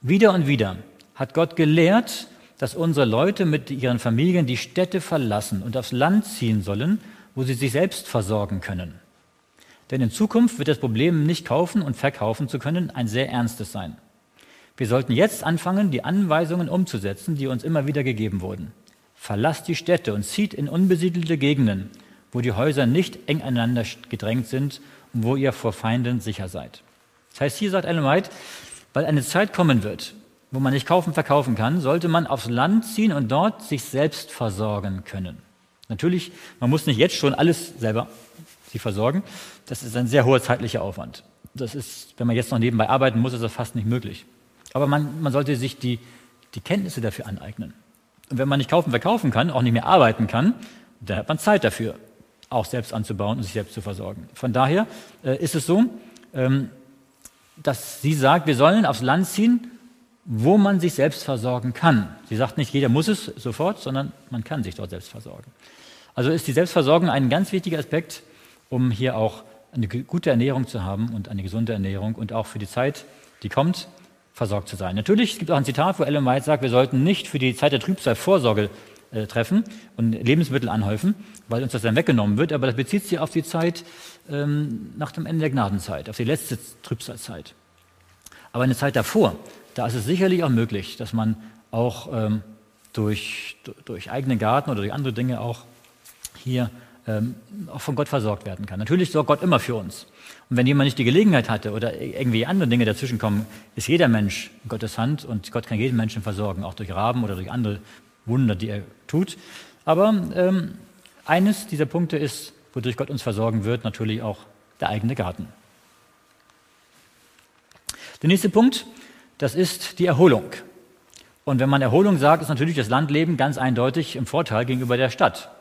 Wieder und wieder hat Gott gelehrt, dass unsere Leute mit ihren Familien die Städte verlassen und aufs Land ziehen sollen, wo sie sich selbst versorgen können. Denn in Zukunft wird das Problem, nicht kaufen und verkaufen zu können, ein sehr ernstes sein. Wir sollten jetzt anfangen, die Anweisungen umzusetzen, die uns immer wieder gegeben wurden. Verlasst die Städte und zieht in unbesiedelte Gegenden, wo die Häuser nicht eng aneinander gedrängt sind und wo ihr vor Feinden sicher seid. Das heißt, hier sagt Ellen White, weil eine Zeit kommen wird, wo man nicht kaufen, verkaufen kann, sollte man aufs Land ziehen und dort sich selbst versorgen können. Natürlich, man muss nicht jetzt schon alles selber sich versorgen. Das ist ein sehr hoher zeitlicher Aufwand. Das ist, wenn man jetzt noch nebenbei arbeiten muss, ist das fast nicht möglich. Aber man, man sollte sich die, die Kenntnisse dafür aneignen. Und wenn man nicht kaufen, verkaufen kann, auch nicht mehr arbeiten kann, dann hat man Zeit dafür, auch selbst anzubauen und sich selbst zu versorgen. Von daher äh, ist es so, ähm, dass sie sagt, wir sollen aufs Land ziehen, wo man sich selbst versorgen kann. Sie sagt nicht, jeder muss es sofort, sondern man kann sich dort selbst versorgen. Also ist die Selbstversorgung ein ganz wichtiger Aspekt, um hier auch eine gute Ernährung zu haben und eine gesunde Ernährung und auch für die Zeit, die kommt, versorgt zu sein. Natürlich, es gibt auch ein Zitat, wo Ellen White sagt, wir sollten nicht für die Zeit der Trübsal Vorsorge äh, treffen und Lebensmittel anhäufen, weil uns das dann weggenommen wird, aber das bezieht sich auf die Zeit ähm, nach dem Ende der Gnadenzeit, auf die letzte Trübsalzeit. Aber eine Zeit davor, da ist es sicherlich auch möglich, dass man auch ähm, durch, durch eigenen Garten oder durch andere Dinge auch hier ähm, auch von Gott versorgt werden kann. Natürlich sorgt Gott immer für uns. Und wenn jemand nicht die Gelegenheit hatte oder irgendwie andere Dinge dazwischenkommen, ist jeder Mensch in Gottes Hand und Gott kann jeden Menschen versorgen, auch durch Raben oder durch andere Wunder, die er tut. Aber ähm, eines dieser Punkte ist, wodurch Gott uns versorgen wird, natürlich auch der eigene Garten. Der nächste Punkt, das ist die Erholung. Und wenn man Erholung sagt, ist natürlich das Landleben ganz eindeutig im Vorteil gegenüber der Stadt.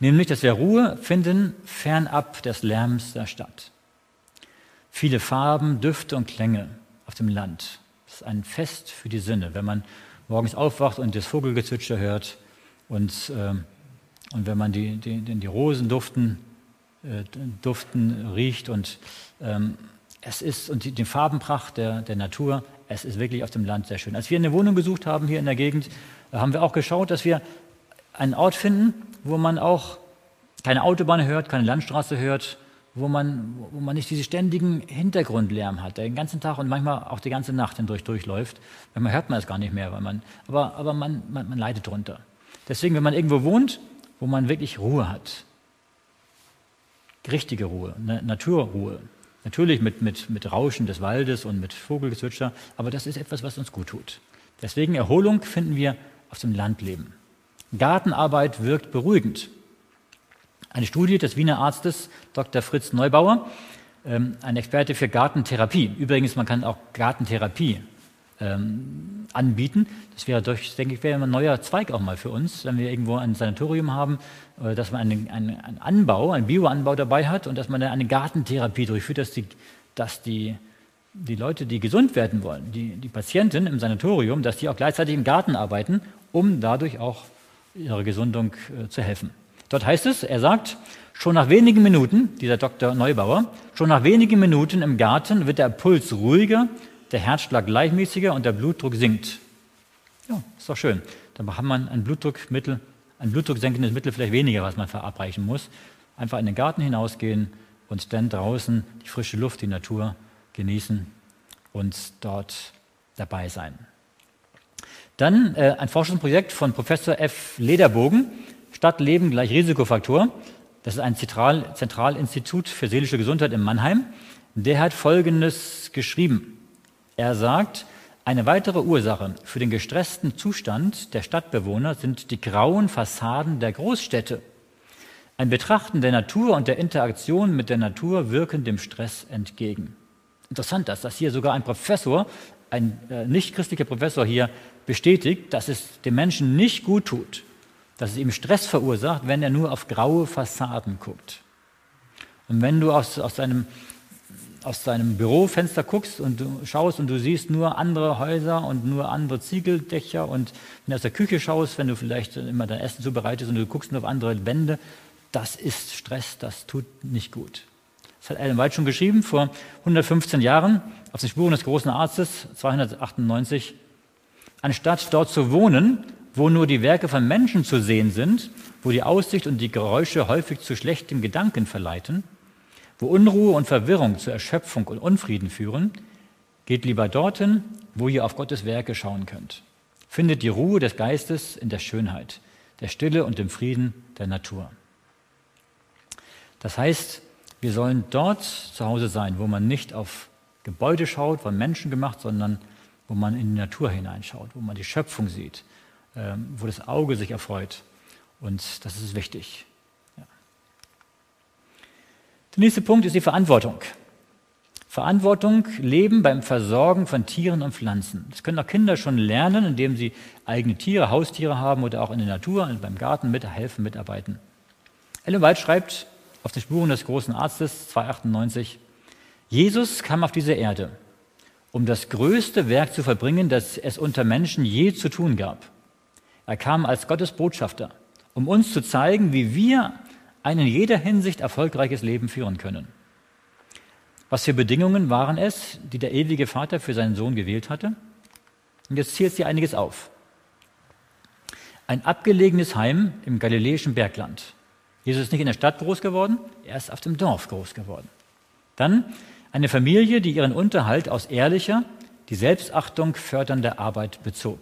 Nämlich, dass wir Ruhe finden fernab des Lärms der Stadt. Viele Farben, Düfte und Klänge auf dem Land. Das ist ein Fest für die Sinne, wenn man morgens aufwacht und das Vogelgezwitscher hört und, äh, und wenn man die, die, die Rosen duften, äh, duften riecht und ähm, es ist und die, die Farbenpracht der, der Natur, es ist wirklich auf dem Land sehr schön. Als wir eine Wohnung gesucht haben hier in der Gegend, haben wir auch geschaut, dass wir einen Ort finden, wo man auch keine Autobahn hört, keine Landstraße hört, wo man, wo man nicht diesen ständigen Hintergrundlärm hat, der den ganzen Tag und manchmal auch die ganze Nacht hindurch durchläuft. Manchmal hört man es gar nicht mehr, weil man, aber, aber man, man, man leidet drunter. Deswegen, wenn man irgendwo wohnt, wo man wirklich Ruhe hat, richtige Ruhe, Naturruhe, natürlich mit, mit, mit Rauschen des Waldes und mit Vogelgezwitscher, aber das ist etwas, was uns gut tut. Deswegen Erholung finden wir auf dem Landleben. Gartenarbeit wirkt beruhigend. Eine Studie des Wiener Arztes Dr. Fritz Neubauer, ähm, ein Experte für Gartentherapie. Übrigens, man kann auch Gartentherapie ähm, anbieten. Das wäre, durch, denke ich, wäre ein neuer Zweig auch mal für uns, wenn wir irgendwo ein Sanatorium haben, äh, dass man einen, einen, einen Anbau, einen Bioanbau dabei hat und dass man eine Gartentherapie durchführt, dass die, dass die, die Leute, die gesund werden wollen, die, die Patienten im Sanatorium, dass die auch gleichzeitig im Garten arbeiten, um dadurch auch ihrer Gesundung äh, zu helfen. Dort heißt es, er sagt, schon nach wenigen Minuten, dieser Dr. Neubauer, schon nach wenigen Minuten im Garten wird der Puls ruhiger, der Herzschlag gleichmäßiger und der Blutdruck sinkt. Ja, ist doch schön. Dann hat man ein Blutdruckmittel, ein blutdrucksenkendes Mittel vielleicht weniger, was man verabreichen muss. Einfach in den Garten hinausgehen und dann draußen die frische Luft, die Natur genießen und dort dabei sein. Dann äh, ein Forschungsprojekt von Professor F. Lederbogen, Stadtleben gleich Risikofaktor. Das ist ein Zentral Zentralinstitut für seelische Gesundheit in Mannheim. Der hat Folgendes geschrieben. Er sagt, eine weitere Ursache für den gestressten Zustand der Stadtbewohner sind die grauen Fassaden der Großstädte. Ein Betrachten der Natur und der Interaktion mit der Natur wirken dem Stress entgegen. Interessant, dass das hier sogar ein Professor, ein äh, nicht-christlicher Professor hier bestätigt, dass es dem Menschen nicht gut tut, dass es ihm Stress verursacht, wenn er nur auf graue Fassaden guckt. Und wenn du aus, aus, deinem, aus deinem Bürofenster guckst und du schaust und du siehst nur andere Häuser und nur andere Ziegeldächer und wenn du aus der Küche schaust, wenn du vielleicht immer dein Essen zubereitest und du guckst nur auf andere Wände, das ist Stress, das tut nicht gut. Das hat Ellen White schon geschrieben vor 115 Jahren auf den Spuren des großen Arztes 298. Anstatt dort zu wohnen, wo nur die Werke von Menschen zu sehen sind, wo die Aussicht und die Geräusche häufig zu schlechten Gedanken verleiten, wo Unruhe und Verwirrung zur Erschöpfung und Unfrieden führen, geht lieber dorthin, wo ihr auf Gottes Werke schauen könnt. Findet die Ruhe des Geistes in der Schönheit, der Stille und dem Frieden der Natur. Das heißt, wir sollen dort zu Hause sein, wo man nicht auf Gebäude schaut, von Menschen gemacht, sondern wo man in die Natur hineinschaut, wo man die Schöpfung sieht, ähm, wo das Auge sich erfreut. Und das ist wichtig. Ja. Der nächste Punkt ist die Verantwortung. Verantwortung leben beim Versorgen von Tieren und Pflanzen. Das können auch Kinder schon lernen, indem sie eigene Tiere, Haustiere haben oder auch in der Natur, beim Garten mithelfen, mitarbeiten. Ellen White schreibt auf den Spuren des großen Arztes 298, Jesus kam auf diese Erde, um das größte Werk zu verbringen, das es unter Menschen je zu tun gab. Er kam als Gottes Botschafter, um uns zu zeigen, wie wir ein in jeder Hinsicht erfolgreiches Leben führen können. Was für Bedingungen waren es, die der ewige Vater für seinen Sohn gewählt hatte? Und jetzt zählt sie einiges auf. Ein abgelegenes Heim im galiläischen Bergland. Jesus ist nicht in der Stadt groß geworden, er ist auf dem Dorf groß geworden. Dann eine Familie, die ihren Unterhalt aus ehrlicher, die Selbstachtung fördernder Arbeit bezog.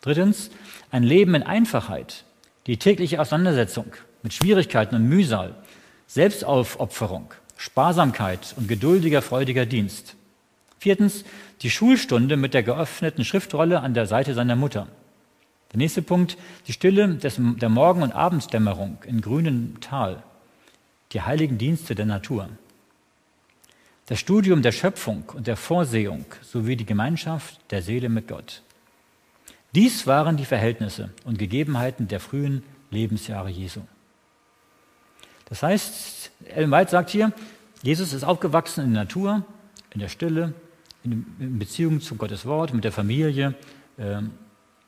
Drittens, ein Leben in Einfachheit, die tägliche Auseinandersetzung mit Schwierigkeiten und Mühsal, Selbstaufopferung, Sparsamkeit und geduldiger, freudiger Dienst. Viertens, die Schulstunde mit der geöffneten Schriftrolle an der Seite seiner Mutter. Der nächste Punkt, die Stille des, der Morgen- und Abenddämmerung in grünem Tal, die heiligen Dienste der Natur. Das Studium der Schöpfung und der Vorsehung sowie die Gemeinschaft der Seele mit Gott. Dies waren die Verhältnisse und Gegebenheiten der frühen Lebensjahre Jesu. Das heißt, Ellen White sagt hier, Jesus ist aufgewachsen in der Natur, in der Stille, in Beziehung zu Gottes Wort, mit der Familie. Ähm,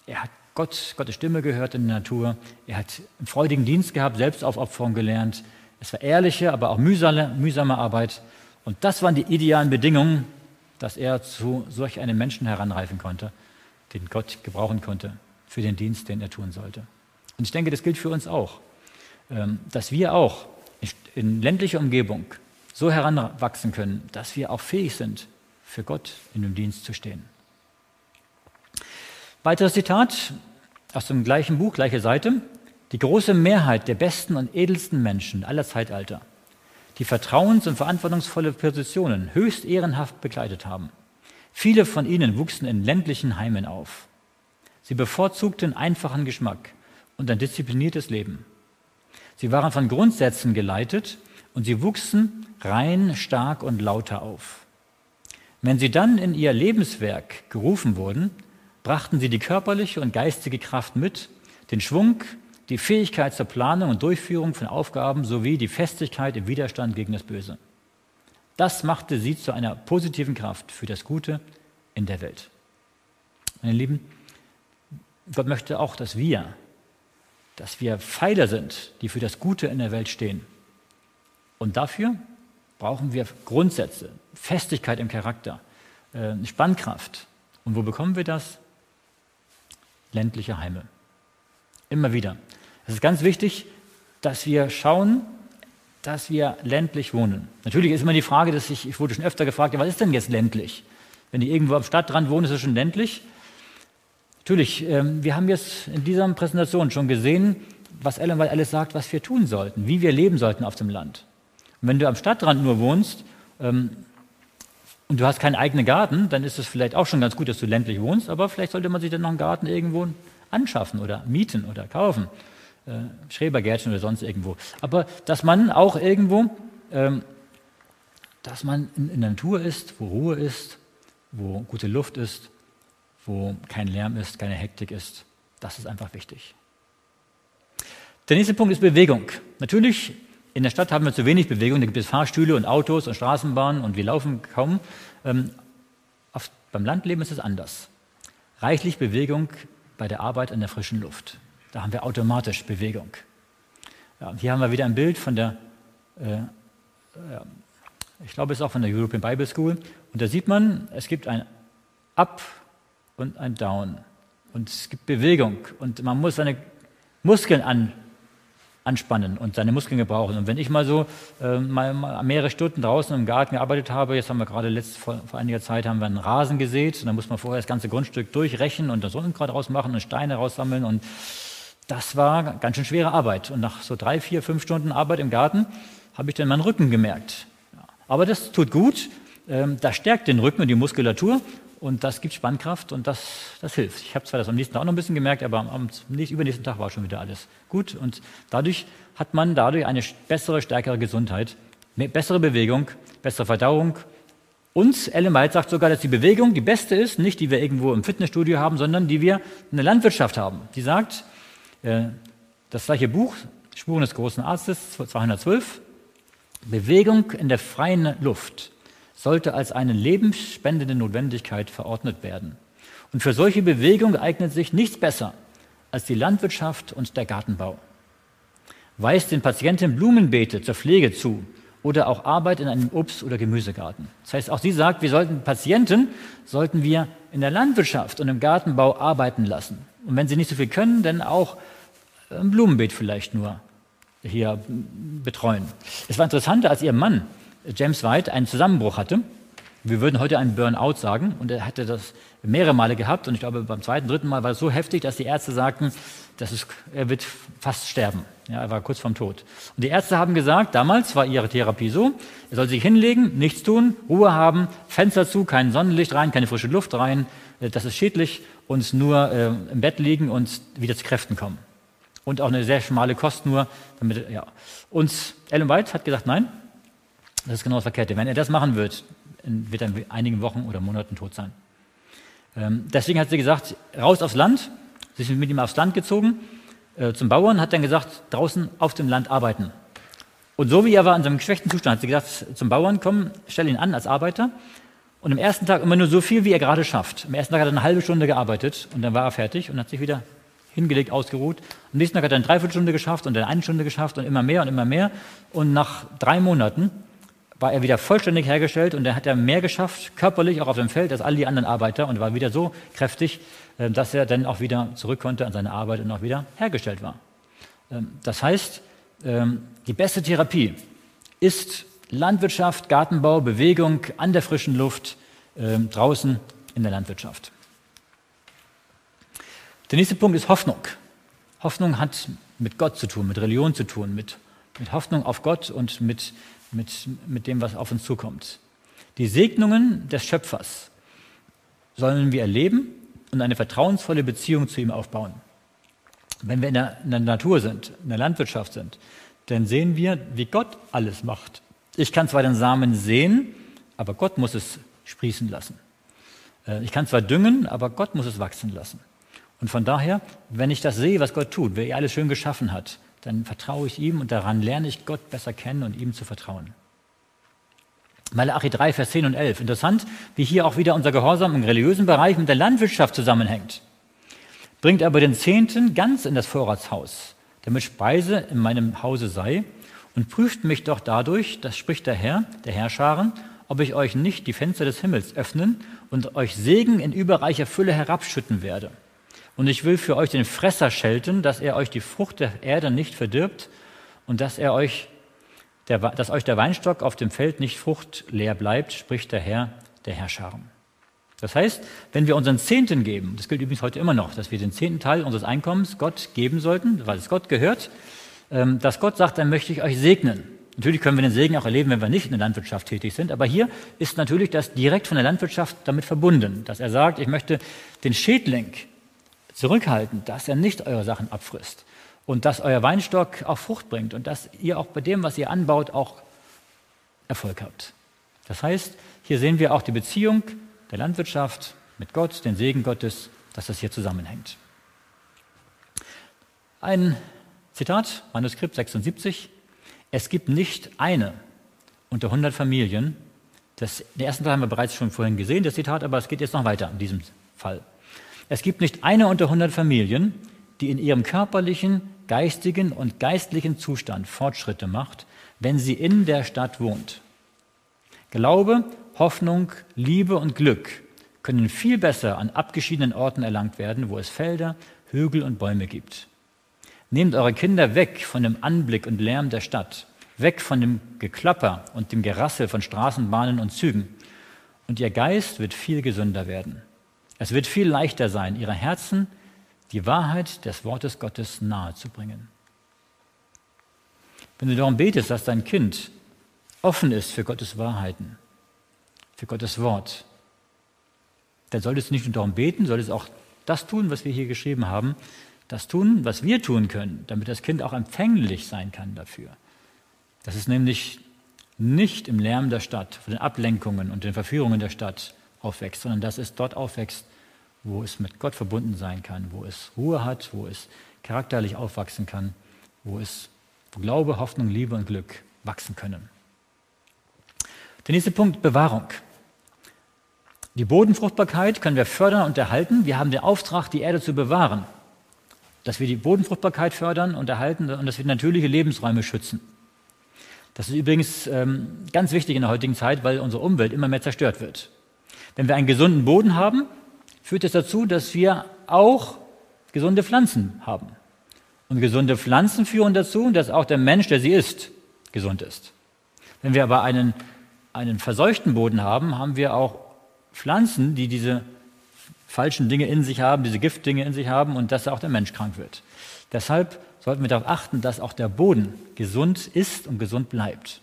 er hat Gott, Gottes Stimme gehört in der Natur. Er hat einen freudigen Dienst gehabt, Selbstaufopferung gelernt. Es war ehrliche, aber auch mühsame, mühsame Arbeit. Und das waren die idealen Bedingungen, dass er zu solch einem Menschen heranreifen konnte, den Gott gebrauchen konnte für den Dienst, den er tun sollte. Und ich denke, das gilt für uns auch, ähm, dass wir auch in ländlicher Umgebung so heranwachsen können, dass wir auch fähig sind, für Gott in dem Dienst zu stehen. Weiteres Zitat aus dem gleichen Buch, gleiche Seite. Die große Mehrheit der besten und edelsten Menschen aller Zeitalter, die vertrauens- und verantwortungsvolle Positionen höchst ehrenhaft begleitet haben. Viele von ihnen wuchsen in ländlichen Heimen auf. Sie bevorzugten einfachen Geschmack und ein diszipliniertes Leben. Sie waren von Grundsätzen geleitet und sie wuchsen rein, stark und lauter auf. Wenn sie dann in ihr Lebenswerk gerufen wurden, brachten sie die körperliche und geistige Kraft mit, den Schwung, die Fähigkeit zur Planung und Durchführung von Aufgaben sowie die Festigkeit im Widerstand gegen das Böse. Das machte sie zu einer positiven Kraft für das Gute in der Welt. Meine Lieben, Gott möchte auch, dass wir, dass wir Pfeiler sind, die für das Gute in der Welt stehen. Und dafür brauchen wir Grundsätze, Festigkeit im Charakter, äh, Spannkraft. Und wo bekommen wir das? Ländliche Heime. Immer wieder. Es ist ganz wichtig, dass wir schauen, dass wir ländlich wohnen. Natürlich ist immer die Frage, dass ich, ich wurde schon öfter gefragt, was ist denn jetzt ländlich? Wenn die irgendwo am Stadtrand wohnen, ist es schon ländlich. Natürlich, ähm, wir haben jetzt in dieser Präsentation schon gesehen, was Ellen White alles sagt, was wir tun sollten, wie wir leben sollten auf dem Land. Und wenn du am Stadtrand nur wohnst, ähm, und du hast keinen eigenen Garten, dann ist es vielleicht auch schon ganz gut, dass du ländlich wohnst, aber vielleicht sollte man sich dann noch einen Garten irgendwo anschaffen oder mieten oder kaufen. Äh, Schrebergärtchen oder sonst irgendwo. Aber dass man auch irgendwo, ähm, dass man in, in der Natur ist, wo Ruhe ist, wo gute Luft ist, wo kein Lärm ist, keine Hektik ist, das ist einfach wichtig. Der nächste Punkt ist Bewegung. Natürlich in der Stadt haben wir zu wenig Bewegung, da gibt es Fahrstühle und Autos und Straßenbahnen und wir laufen kaum. Ähm, auf, beim Landleben ist es anders. Reichlich Bewegung bei der Arbeit in der frischen Luft. Da haben wir automatisch Bewegung. Ja, hier haben wir wieder ein Bild von der, äh, äh, ich glaube, es ist auch von der European Bible School. Und da sieht man, es gibt ein Up und ein Down. Und es gibt Bewegung. Und man muss seine Muskeln an, anspannen und seine Muskeln gebrauchen. Und wenn ich mal so äh, mal, mal, mehrere Stunden draußen im Garten gearbeitet habe, jetzt haben wir gerade letzt, vor, vor, einiger Zeit haben wir einen Rasen gesät, und dann muss man vorher das ganze Grundstück durchrechnen und das Sonnengrad rausmachen und Steine raussammeln und das war ganz schön schwere Arbeit. Und nach so drei, vier, fünf Stunden Arbeit im Garten habe ich dann meinen Rücken gemerkt. Aber das tut gut, ähm, das stärkt den Rücken und die Muskulatur und das gibt Spannkraft und das, das hilft. Ich habe zwar das am nächsten Tag auch noch ein bisschen gemerkt, aber am übernächsten Tag war schon wieder alles gut. Und dadurch hat man dadurch eine bessere, stärkere Gesundheit, bessere Bewegung, bessere Verdauung. Und Ellen White sagt sogar, dass die Bewegung die beste ist, nicht die wir irgendwo im Fitnessstudio haben, sondern die wir in der Landwirtschaft haben. Die sagt, äh, das gleiche Buch, Spuren des großen Arztes, 212, Bewegung in der freien Luft sollte als eine lebensspendende Notwendigkeit verordnet werden. Und für solche Bewegung eignet sich nichts besser als die Landwirtschaft und der Gartenbau. Weist den Patienten Blumenbeete zur Pflege zu oder auch Arbeit in einem Obst- oder Gemüsegarten. Das heißt, auch sie sagt, wir sollten Patienten sollten wir in der Landwirtschaft und im Gartenbau arbeiten lassen. Und wenn sie nicht so viel können, dann auch ein Blumenbeet vielleicht nur hier betreuen. Es war interessant, als ihr Mann James White einen Zusammenbruch hatte. Wir würden heute einen Burnout sagen und er hatte das mehrere Male gehabt und ich glaube beim zweiten, dritten Mal war es so heftig, dass die Ärzte sagten, das ist, er wird fast sterben. Ja, er war kurz vorm Tod. Und die Ärzte haben gesagt, damals war ihre Therapie so, er soll sich hinlegen, nichts tun, Ruhe haben, Fenster zu, kein Sonnenlicht rein, keine frische Luft rein, äh, das ist schädlich und nur äh, im Bett liegen und wieder zu Kräften kommen. Und auch eine sehr schmale Kost nur. Damit, ja. Und Ellen White hat gesagt, nein, das ist genau das Verkehrte. Wenn er das machen wird, wird er in einigen Wochen oder Monaten tot sein. Ähm, deswegen hat sie gesagt, raus aufs Land. Sie sind mit ihm aufs Land gezogen. Äh, zum Bauern hat dann gesagt, draußen auf dem Land arbeiten. Und so wie er war in seinem geschwächten Zustand, hat sie gesagt, zum Bauern komm, stell ihn an als Arbeiter. Und am ersten Tag immer nur so viel, wie er gerade schafft. Am ersten Tag hat er eine halbe Stunde gearbeitet und dann war er fertig und hat sich wieder hingelegt, ausgeruht. Am nächsten Tag hat er eine Dreiviertelstunde geschafft und dann eine Stunde geschafft und immer mehr und immer mehr. Und nach drei Monaten war er wieder vollständig hergestellt und dann hat er mehr geschafft, körperlich auch auf dem Feld, als all die anderen Arbeiter und war wieder so kräftig, äh, dass er dann auch wieder zurück konnte an seine Arbeit und auch wieder hergestellt war. Ähm, das heißt, ähm, die beste Therapie ist Landwirtschaft, Gartenbau, Bewegung an der frischen Luft, ähm, draußen in der Landwirtschaft. Der nächste Punkt ist Hoffnung. Hoffnung hat mit Gott zu tun, mit Religion zu tun, mit, mit Hoffnung auf Gott und mit mit, mit dem, was auf uns zukommt. Die Segnungen des Schöpfers sollen wir erleben und eine vertrauensvolle Beziehung zu ihm aufbauen. Wenn wir in der, in der Natur sind, in der Landwirtschaft sind, dann sehen wir, wie Gott alles macht. Ich kann zwar den Samen sehen, aber Gott muss es sprießen lassen. Äh, ich kann zwar düngen, aber Gott muss es wachsen lassen. Und von daher, wenn ich das sehe, was Gott tut, wer er alles schön geschaffen hat, dann vertraue ich ihm und daran lerne ich Gott besser kennen und ihm zu vertrauen. Malachi 3, Vers 10 und 11. Interessant, wie hier auch wieder unser Gehorsam im religiösen Bereich mit der Landwirtschaft zusammenhängt. Bringt aber den Zehnten ganz in das Vorratshaus, damit Speise in meinem Hause sei, und prüft mich doch dadurch, das spricht der Herr, der Herrscharen, ob ich euch nicht die Fenster des Himmels öffnen und euch Segen in überreicher Fülle herabschütten werde. Und ich will für euch den Fresser schelten, dass er euch die Frucht der Erde nicht verdirbt und dass, er euch der, dass euch der Weinstock auf dem Feld nicht fruchtleer bleibt, spricht der Herr der Herrscharen. Das heißt, wenn wir unseren Zehnten geben, das gilt übrigens heute immer noch, dass wir den zehnten Teil unseres Einkommens Gott geben sollten, weil es Gott gehört, ähm, dass Gott sagt, dann möchte ich euch segnen. Natürlich können wir den Segen auch erleben, wenn wir nicht in der Landwirtschaft tätig sind, aber hier ist natürlich das direkt von der Landwirtschaft damit verbunden, dass er sagt, ich möchte den Schädling, zurückhalten, dass er nicht eure Sachen abfrisst und dass euer Weinstock auch Frucht bringt und dass ihr auch bei dem, was ihr anbaut, auch Erfolg habt. Das heißt, hier sehen wir auch die Beziehung der Landwirtschaft mit Gott, den Segen Gottes, dass das hier zusammenhängt. Ein Zitat, Manuskript 76. Es gibt nicht eine unter 100 Familien, das, den ersten Teil haben wir bereits schon vorhin gesehen, das Zitat, aber es geht jetzt noch weiter in diesem Fall. Es gibt nicht eine unter 100 Familien, die in ihrem körperlichen, geistigen und geistlichen Zustand Fortschritte macht, wenn sie in der Stadt wohnt. Glaube, Hoffnung, Liebe und Glück können viel besser an abgeschiedenen Orten erlangt werden, wo es Felder, Hügel und Bäume gibt. Nehmt eure Kinder weg von dem Anblick und Lärm der Stadt, weg von dem Geklapper und dem Gerassel von Straßenbahnen und Zügen, und ihr Geist wird viel gesünder werden. Es wird viel leichter sein, ihre Herzen die Wahrheit des Wortes Gottes nahezubringen. Wenn du darum betest, dass dein Kind offen ist für Gottes Wahrheiten, für Gottes Wort, dann solltest du nicht nur darum beten, solltest auch das tun, was wir hier geschrieben haben, das tun, was wir tun können, damit das Kind auch empfänglich sein kann dafür. Das ist nämlich nicht im Lärm der Stadt, von den Ablenkungen und den Verführungen der Stadt aufwächst, sondern dass es dort aufwächst, wo es mit Gott verbunden sein kann, wo es Ruhe hat, wo es charakterlich aufwachsen kann, wo es wo Glaube, Hoffnung, Liebe und Glück wachsen können. Der nächste Punkt, Bewahrung. Die Bodenfruchtbarkeit können wir fördern und erhalten. Wir haben den Auftrag, die Erde zu bewahren. Dass wir die Bodenfruchtbarkeit fördern und erhalten und dass wir natürliche Lebensräume schützen. Das ist übrigens ähm, ganz wichtig in der heutigen Zeit, weil unsere Umwelt immer mehr zerstört wird. Wenn wir einen gesunden Boden haben, führt es dazu, dass wir auch gesunde Pflanzen haben. Und gesunde Pflanzen führen dazu, dass auch der Mensch, der sie isst, gesund ist. Wenn wir aber einen, einen verseuchten Boden haben, haben wir auch Pflanzen, die diese falschen Dinge in sich haben, diese Giftdinge in sich haben und dass auch der Mensch krank wird. Deshalb sollten wir darauf achten, dass auch der Boden gesund ist und gesund bleibt.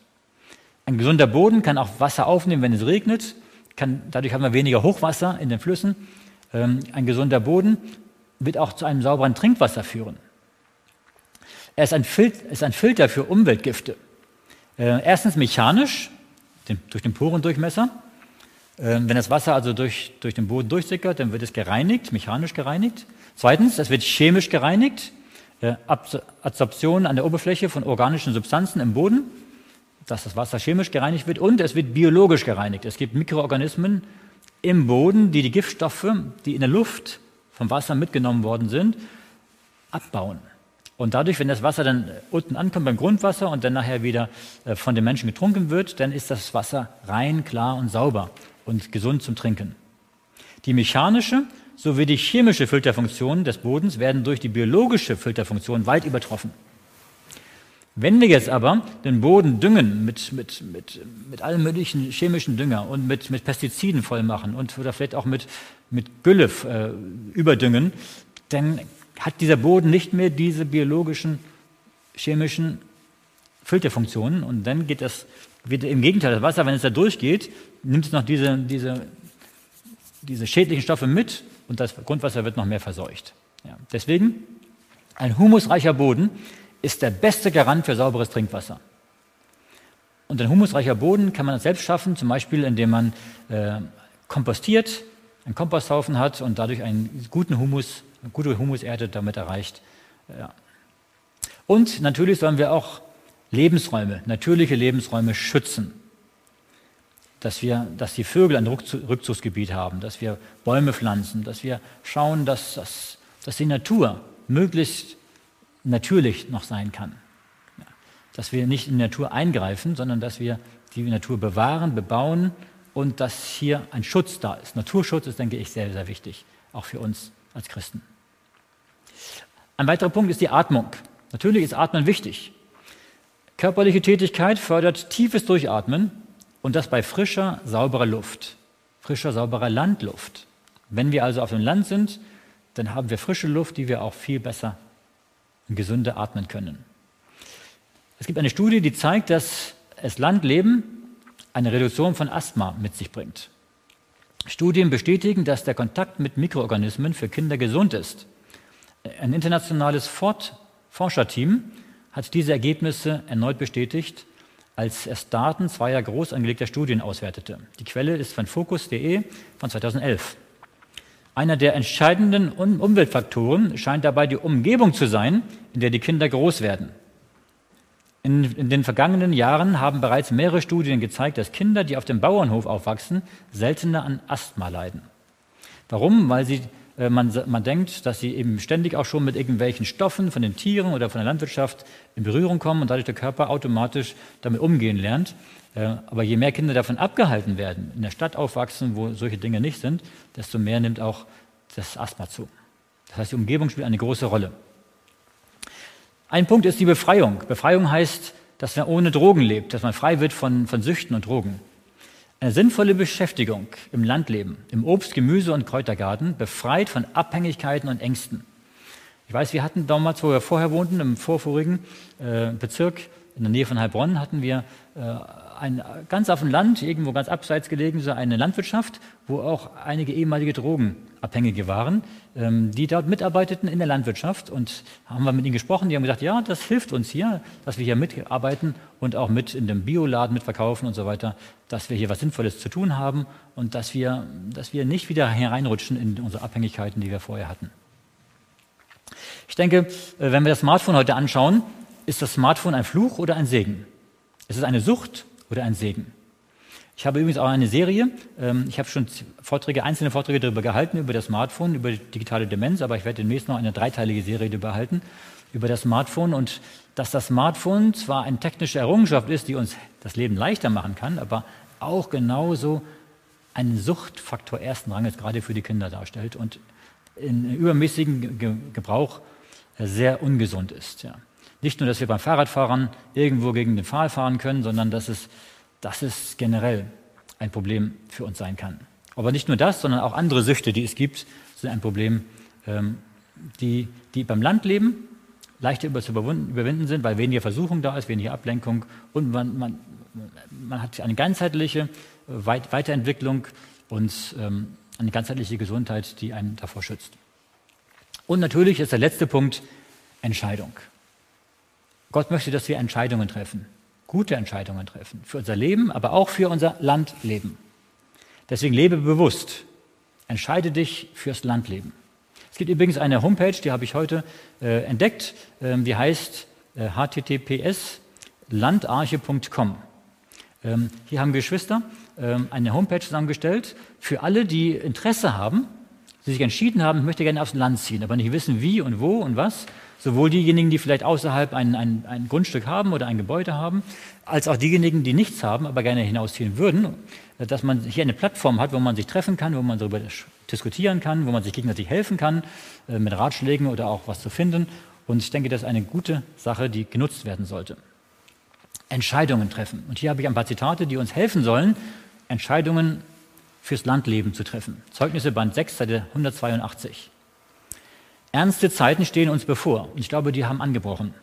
Ein gesunder Boden kann auch Wasser aufnehmen, wenn es regnet. Kann, dadurch haben wir weniger Hochwasser in den Flüssen. Ähm, ein gesunder Boden wird auch zu einem sauberen Trinkwasser führen. Er ist ein, Filter, für Umweltgifte. Äh, erstens mechanisch, durch den Porendurchmesser. Äh, wenn das Wasser also durch, durch den Boden durchsickert, dann wird es gereinigt, mechanisch gereinigt. Zweitens, es wird chemisch gereinigt. Äh, Absorption an der Oberfläche von organischen Substanzen im Boden, dass das Wasser chemisch gereinigt wird. Und es wird biologisch gereinigt. Es gibt Mikroorganismen, im Boden, die die Giftstoffe, die in der Luft vom Wasser mitgenommen worden sind, abbauen. Und dadurch, wenn das Wasser dann unten ankommt beim Grundwasser und dann nachher wieder äh, von den Menschen getrunken wird, dann ist das Wasser rein, klar und sauber und gesund zum Trinken. Die mechanische sowie die chemische Filterfunktion des Bodens werden durch die biologische Filterfunktion weit übertroffen. Wenn wir jetzt aber den Boden düngen mit, mit, mit, mit allen möglichen chemischen Dünger und mit, mit Pestiziden voll machen und oder vielleicht auch mit, mit Gülle äh, überdüngen, dann hat dieser Boden nicht mehr diese biologischen, chemischen Filterfunktionen und dann geht das wieder im Gegenteil. Das Wasser, wenn es da durchgeht, nimmt es noch diese, diese, diese schädlichen Stoffe mit und das Grundwasser wird noch mehr verseucht. Ja. Deswegen ein humusreicher Boden ist der beste Garant für sauberes Trinkwasser. Und ein humusreicher Boden kann man selbst schaffen, zum Beispiel indem man äh, kompostiert, einen Komposthaufen hat und dadurch einen guten Humus, eine gute Humuserde damit erreicht. Ja. Und natürlich sollen wir auch Lebensräume, natürliche Lebensräume schützen. Dass, wir, dass die Vögel ein Rückzugsgebiet haben, dass wir Bäume pflanzen, dass wir schauen, dass, dass, dass die Natur möglichst natürlich noch sein kann. Dass wir nicht in die Natur eingreifen, sondern dass wir die Natur bewahren, bebauen und dass hier ein Schutz da ist. Naturschutz ist, denke ich, sehr, sehr wichtig, auch für uns als Christen. Ein weiterer Punkt ist die Atmung. Natürlich ist Atmen wichtig. Körperliche Tätigkeit fördert tiefes Durchatmen und das bei frischer, sauberer Luft, frischer, sauberer Landluft. Wenn wir also auf dem Land sind, dann haben wir frische Luft, die wir auch viel besser und gesünder atmen können. Es gibt eine Studie, die zeigt, dass das Landleben eine Reduktion von Asthma mit sich bringt. Studien bestätigen, dass der Kontakt mit Mikroorganismen für Kinder gesund ist. Ein internationales Forscherteam hat diese Ergebnisse erneut bestätigt, als es Daten zweier groß angelegter Studien auswertete. Die Quelle ist von Focus.de von 2011. Einer der entscheidenden Umweltfaktoren scheint dabei die Umgebung zu sein, in der die Kinder groß werden. In, in, den vergangenen Jahren haben bereits mehrere Studien gezeigt, dass Kinder, die auf dem Bauernhof aufwachsen, seltener an Asthma leiden. Warum? Weil sie, äh, man, man denkt, dass sie eben ständig auch schon mit irgendwelchen Stoffen von den Tieren oder von der Landwirtschaft in Berührung kommen und dadurch der Körper automatisch damit umgehen lernt. Äh, aber je mehr Kinder davon abgehalten werden, in der Stadt aufwachsen, wo solche Dinge nicht sind, desto mehr nimmt auch das Asthma zu. Das heißt, die Umgebung spielt eine große Rolle. Ein Punkt ist die Befreiung. Befreiung heißt, dass man ohne Drogen lebt, dass man frei wird von, von Süchten und Drogen. Eine sinnvolle Beschäftigung im Landleben, im Obst-, Gemüse- und Kräutergarten, befreit von Abhängigkeiten und Ängsten. Ich weiß, wir hatten damals, wo wir vorher wohnten, im vorvorigen äh, Bezirk in der Nähe von Heilbronn, hatten wir äh, ein, ganz auf dem Land, irgendwo ganz abseits gelegen, so eine Landwirtschaft, wo auch einige ehemalige Drogenabhängige waren, ähm, die dort mitarbeiteten in der Landwirtschaft. Und haben wir mit ihnen gesprochen, die haben gesagt, ja, das hilft uns hier, dass wir hier mitarbeiten und auch mit in dem Bioladen mitverkaufen und so weiter, dass wir hier was Sinnvolles zu tun haben und dass wir, dass wir nicht wieder hereinrutschen in unsere Abhängigkeiten, die wir vorher hatten. Ich denke, äh, wenn wir das Smartphone heute anschauen, ist das Smartphone ein Fluch oder ein Segen? Ist es eine Sucht oder ein Segen? Ich habe übrigens auch eine Serie. Ähm, ich habe schon Vorträge, einzelne Vorträge darüber gehalten, über das Smartphone, über digitale Demenz, aber ich werde demnächst noch eine dreiteilige Serie darüber halten, über das Smartphone und dass das Smartphone zwar eine technische Errungenschaft ist, die uns das Leben leichter machen kann, aber auch genauso einen Suchtfaktor ersten Ranges gerade für die Kinder darstellt und in übermäßigen Gebrauch sehr ungesund ist. Ja. Nicht nur, dass wir beim Fahrradfahren irgendwo gegen den Pfahl fahren können, sondern dass es, dass es generell ein Problem für uns sein kann. Aber nicht nur das, sondern auch andere Süchte, die es gibt, sind ein Problem, ähm, die, die beim Landleben leichter zu überwinden sind, weil weniger Versuchung da ist, weniger Ablenkung und man, man, man hat eine ganzheitliche Weiterentwicklung und ähm, eine ganzheitliche Gesundheit, die einen davor schützt. Und natürlich ist der letzte Punkt Entscheidung. Gott möchte, dass wir Entscheidungen treffen, gute Entscheidungen treffen, für unser Leben, aber auch für unser Landleben. Deswegen lebe bewusst, entscheide dich fürs Landleben. Es gibt übrigens eine Homepage, die habe ich heute äh, entdeckt, äh, die heißt äh, https landarche.com. Ähm, hier haben Geschwister ähm, eine Homepage zusammengestellt für alle, die Interesse haben, die sich entschieden haben, ich möchte gerne aufs Land ziehen, aber nicht wissen, wie und wo und was Sowohl diejenigen, die vielleicht außerhalb ein, ein, ein, Grundstück haben oder ein Gebäude haben, als auch diejenigen, die nichts haben, aber gerne hinausziehen würden, dass man hier eine Plattform hat, wo man sich treffen kann, wo man darüber diskutieren kann, wo man sich gegenseitig helfen kann, äh, mit Ratschlägen oder auch was zu finden. Und ich denke, das ist eine gute Sache, die genutzt werden sollte. Entscheidungen treffen. Und hier habe ich ein paar Zitate, die uns helfen sollen, Entscheidungen fürs Landleben zu treffen. Zeugnisse Band 6, Seite 182. Ernste Zeiten stehen uns bevor. Und ich glaube, die haben angebrochen.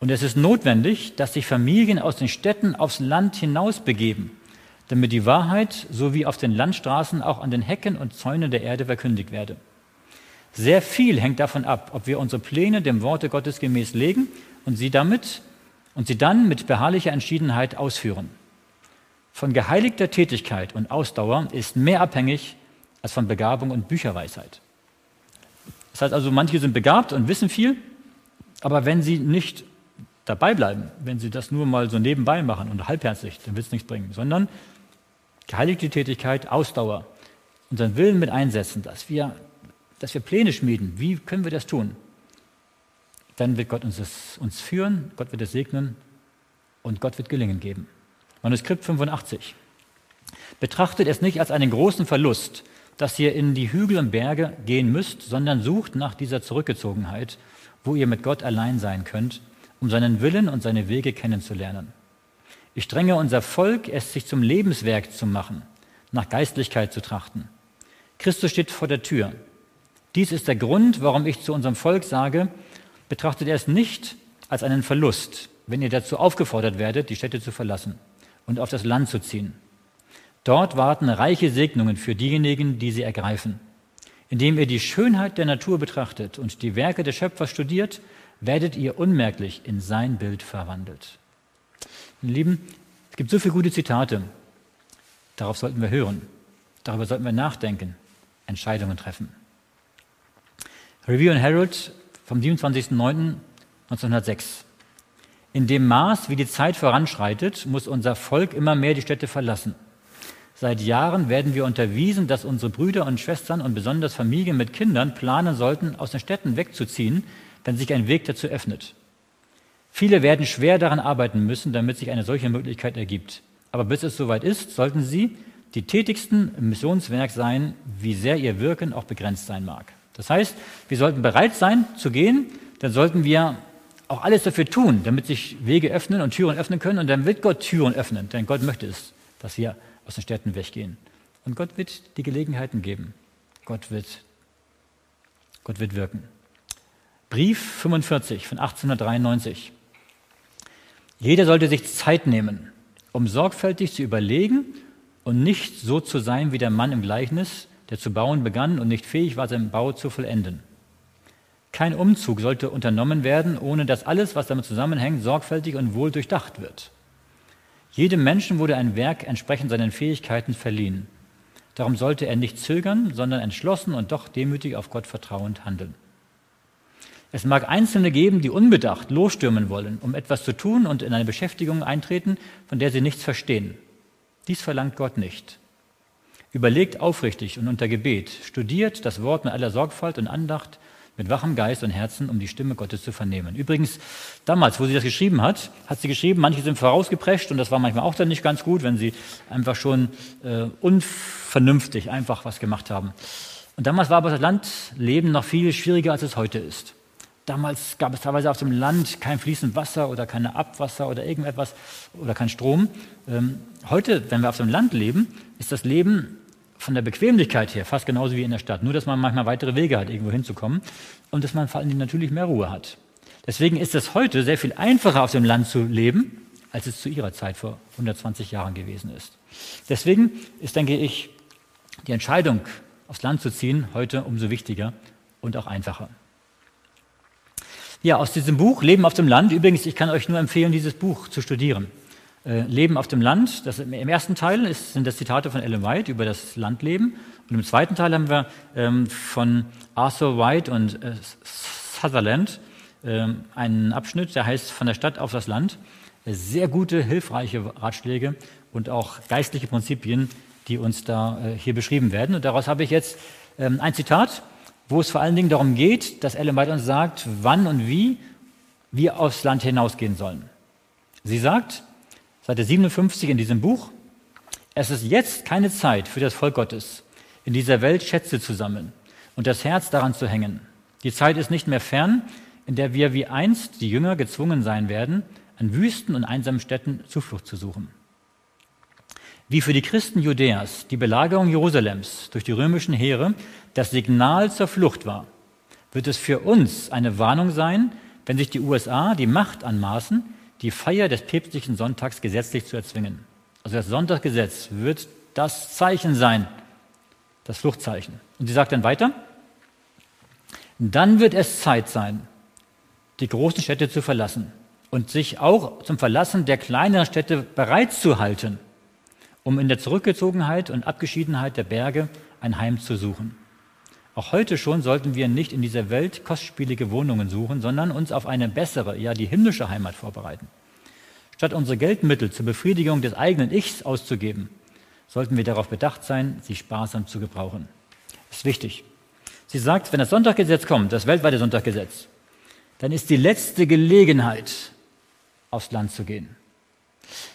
Und es ist notwendig, dass sich Familien aus den Städten aufs Land hinaus begeben, damit die Wahrheit sowie auf den Landstraßen auch an den Hecken und Zäunen der Erde verkündigt werde. Sehr viel hängt davon ab, ob wir unsere Pläne dem Worte Gottes gemäß legen und sie damit und sie dann mit beharrlicher Entschiedenheit ausführen. Von geheiligter Tätigkeit und Ausdauer ist mehr abhängig als von Begabung und Bücherweisheit. Das heißt also, manche sind begabt und wissen viel, aber wenn sie nicht dabei bleiben, wenn sie das nur mal so nebenbei machen und halbherzig, dann wird es nichts bringen, sondern geheiligte Tätigkeit, Ausdauer, unseren Willen mit einsetzen, dass wir, dass wir Pläne schmieden. Wie können wir das tun? Dann wird Gott uns, das, uns führen, Gott wird es segnen und Gott wird Gelingen geben. Manuskript 85. Betrachtet es nicht als einen großen Verlust, dass ihr in die Hügel und Berge gehen müsst, sondern sucht nach dieser Zurückgezogenheit, wo ihr mit Gott allein sein könnt, um seinen Willen und seine Wege kennenzulernen. Ich dränge unser Volk, es sich zum Lebenswerk zu machen, nach Geistlichkeit zu trachten. Christus steht vor der Tür. Dies ist der Grund, warum ich zu unserem Volk sage, betrachtet er es nicht als einen Verlust, wenn ihr dazu aufgefordert werdet, die Städte zu verlassen und auf das Land zu ziehen. Dort warten reiche Segnungen für diejenigen, die sie ergreifen. Indem ihr die Schönheit der Natur betrachtet und die Werke des Schöpfers studiert, werdet ihr unmerklich in sein Bild verwandelt. Meine Lieben, es gibt so viele gute Zitate. Darauf sollten wir hören. Darüber sollten wir nachdenken, Entscheidungen treffen. Review and Herald vom 27.09.1906. In dem Maß, wie die Zeit voranschreitet, muss unser Volk immer mehr die Städte verlassen. Seit Jahren werden wir unterwiesen, dass unsere Brüder und Schwestern und besonders Familien mit Kindern planen sollten, aus den Städten wegzuziehen, wenn sich ein Weg dazu öffnet. Viele werden schwer daran arbeiten müssen, damit sich eine solche Möglichkeit ergibt. Aber bis es soweit ist, sollten sie die tätigsten im Missionswerk sein, wie sehr ihr Wirken auch begrenzt sein mag. Das heißt, wir sollten bereit sein zu gehen, dann sollten wir auch alles dafür tun, damit sich Wege öffnen und Türen öffnen können. Und dann wird Gott Türen öffnen, denn Gott möchte es, dass wir aus den Städten weggehen. Und Gott wird die Gelegenheiten geben. Gott wird, Gott wird wirken. Brief 45 von 1893. Jeder sollte sich Zeit nehmen, um sorgfältig zu überlegen und nicht so zu sein wie der Mann im Gleichnis, der zu bauen begann und nicht fähig war, seinen Bau zu vollenden. Kein Umzug sollte unternommen werden, ohne dass alles, was damit zusammenhängt, sorgfältig und wohl durchdacht wird. Jedem Menschen wurde ein Werk entsprechend seinen Fähigkeiten verliehen. Darum sollte er nicht zögern, sondern entschlossen und doch demütig auf Gott vertrauend handeln. Es mag Einzelne geben, die unbedacht losstürmen wollen, um etwas zu tun und in eine Beschäftigung eintreten, von der sie nichts verstehen. Dies verlangt Gott nicht. Überlegt aufrichtig und unter Gebet, studiert das Wort mit aller Sorgfalt und Andacht, mit wachem Geist und Herzen, um die Stimme Gottes zu vernehmen. Übrigens, damals, wo sie das geschrieben hat, hat sie geschrieben, manche sind vorausgeprescht und das war manchmal auch dann nicht ganz gut, wenn sie einfach schon äh, unvernünftig einfach was gemacht haben. Und damals war aber das Landleben noch viel schwieriger, als es heute ist. Damals gab es teilweise auf dem Land kein fließend Wasser oder kein Abwasser oder irgendetwas oder kein Strom. Ähm, heute, wenn wir auf dem Land leben, ist das Leben von der Bequemlichkeit her fast genauso wie in der Stadt. Nur, dass man manchmal weitere Wege hat, irgendwo hinzukommen und dass man vor allem natürlich mehr Ruhe hat. Deswegen ist es heute sehr viel einfacher, auf dem Land zu leben, als es zu ihrer Zeit vor 120 Jahren gewesen ist. Deswegen ist, denke ich, die Entscheidung, aufs Land zu ziehen, heute umso wichtiger und auch einfacher. Ja, aus diesem Buch Leben auf dem Land, übrigens, ich kann euch nur empfehlen, dieses Buch zu studieren. Äh, Leben auf dem Land. Das, Im ersten Teil ist, sind das Zitate von Ellen White über das Landleben. Und im zweiten Teil haben wir ähm, von Arthur White und äh, Sutherland ähm, einen Abschnitt, der heißt Von der Stadt auf das Land. Sehr gute, hilfreiche Ratschläge und auch geistliche Prinzipien, die uns da äh, hier beschrieben werden. Und daraus habe ich jetzt ähm, ein Zitat, wo es vor allen Dingen darum geht, dass Ellen White uns sagt, wann und wie wir aufs Land hinausgehen sollen. Sie sagt, Seite 57 in diesem Buch, es ist jetzt keine Zeit für das Volk Gottes, in dieser Welt Schätze zu sammeln und das Herz daran zu hängen. Die Zeit ist nicht mehr fern, in der wir wie einst die Jünger gezwungen sein werden, an Wüsten und einsamen Städten Zuflucht zu suchen. Wie für die Christen Judäas die Belagerung Jerusalems durch die römischen Heere das Signal zur Flucht war, wird es für uns eine Warnung sein, wenn sich die USA die Macht anmaßen, die Feier des päpstlichen Sonntags gesetzlich zu erzwingen. Also das Sonntagsgesetz wird das Zeichen sein, das Fluchtzeichen. Und sie sagt dann weiter, dann wird es Zeit sein, die großen Städte zu verlassen und sich auch zum Verlassen der kleineren Städte bereit zu halten, um in der Zurückgezogenheit und Abgeschiedenheit der Berge ein Heim zu suchen. Auch heute schon sollten wir nicht in dieser Welt kostspielige Wohnungen suchen, sondern uns auf eine bessere, ja die himmlische Heimat vorbereiten. Statt unsere Geldmittel zur Befriedigung des eigenen Ichs auszugeben, sollten wir darauf bedacht sein, sie sparsam zu gebrauchen. Das ist wichtig. Sie sagt, wenn das Sonntaggesetz kommt, das weltweite Sonntaggesetz, dann ist die letzte Gelegenheit, aufs Land zu gehen.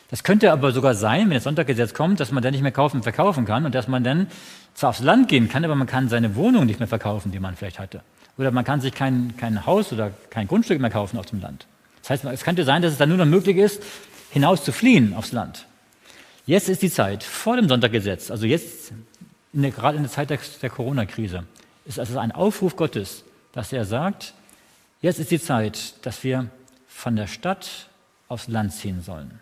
Das könnte aber sogar sein, wenn das Sonntaggesetz kommt, dass man dann nicht mehr kaufen und verkaufen kann und dass man dann zwar aufs Land gehen kann, aber man kann seine Wohnung nicht mehr verkaufen, die man vielleicht hatte. Oder man kann sich kein, kein Haus oder kein Grundstück mehr kaufen auf dem Land. Das heißt, es könnte sein, dass es dann nur noch möglich ist, hinaus zu fliehen aufs Land. Jetzt ist die Zeit vor dem Sonntaggesetz, also jetzt in der, gerade in der Zeit der, der Corona-Krise, ist also ein Aufruf Gottes, dass er sagt, jetzt ist die Zeit, dass wir von der Stadt aufs Land ziehen sollen.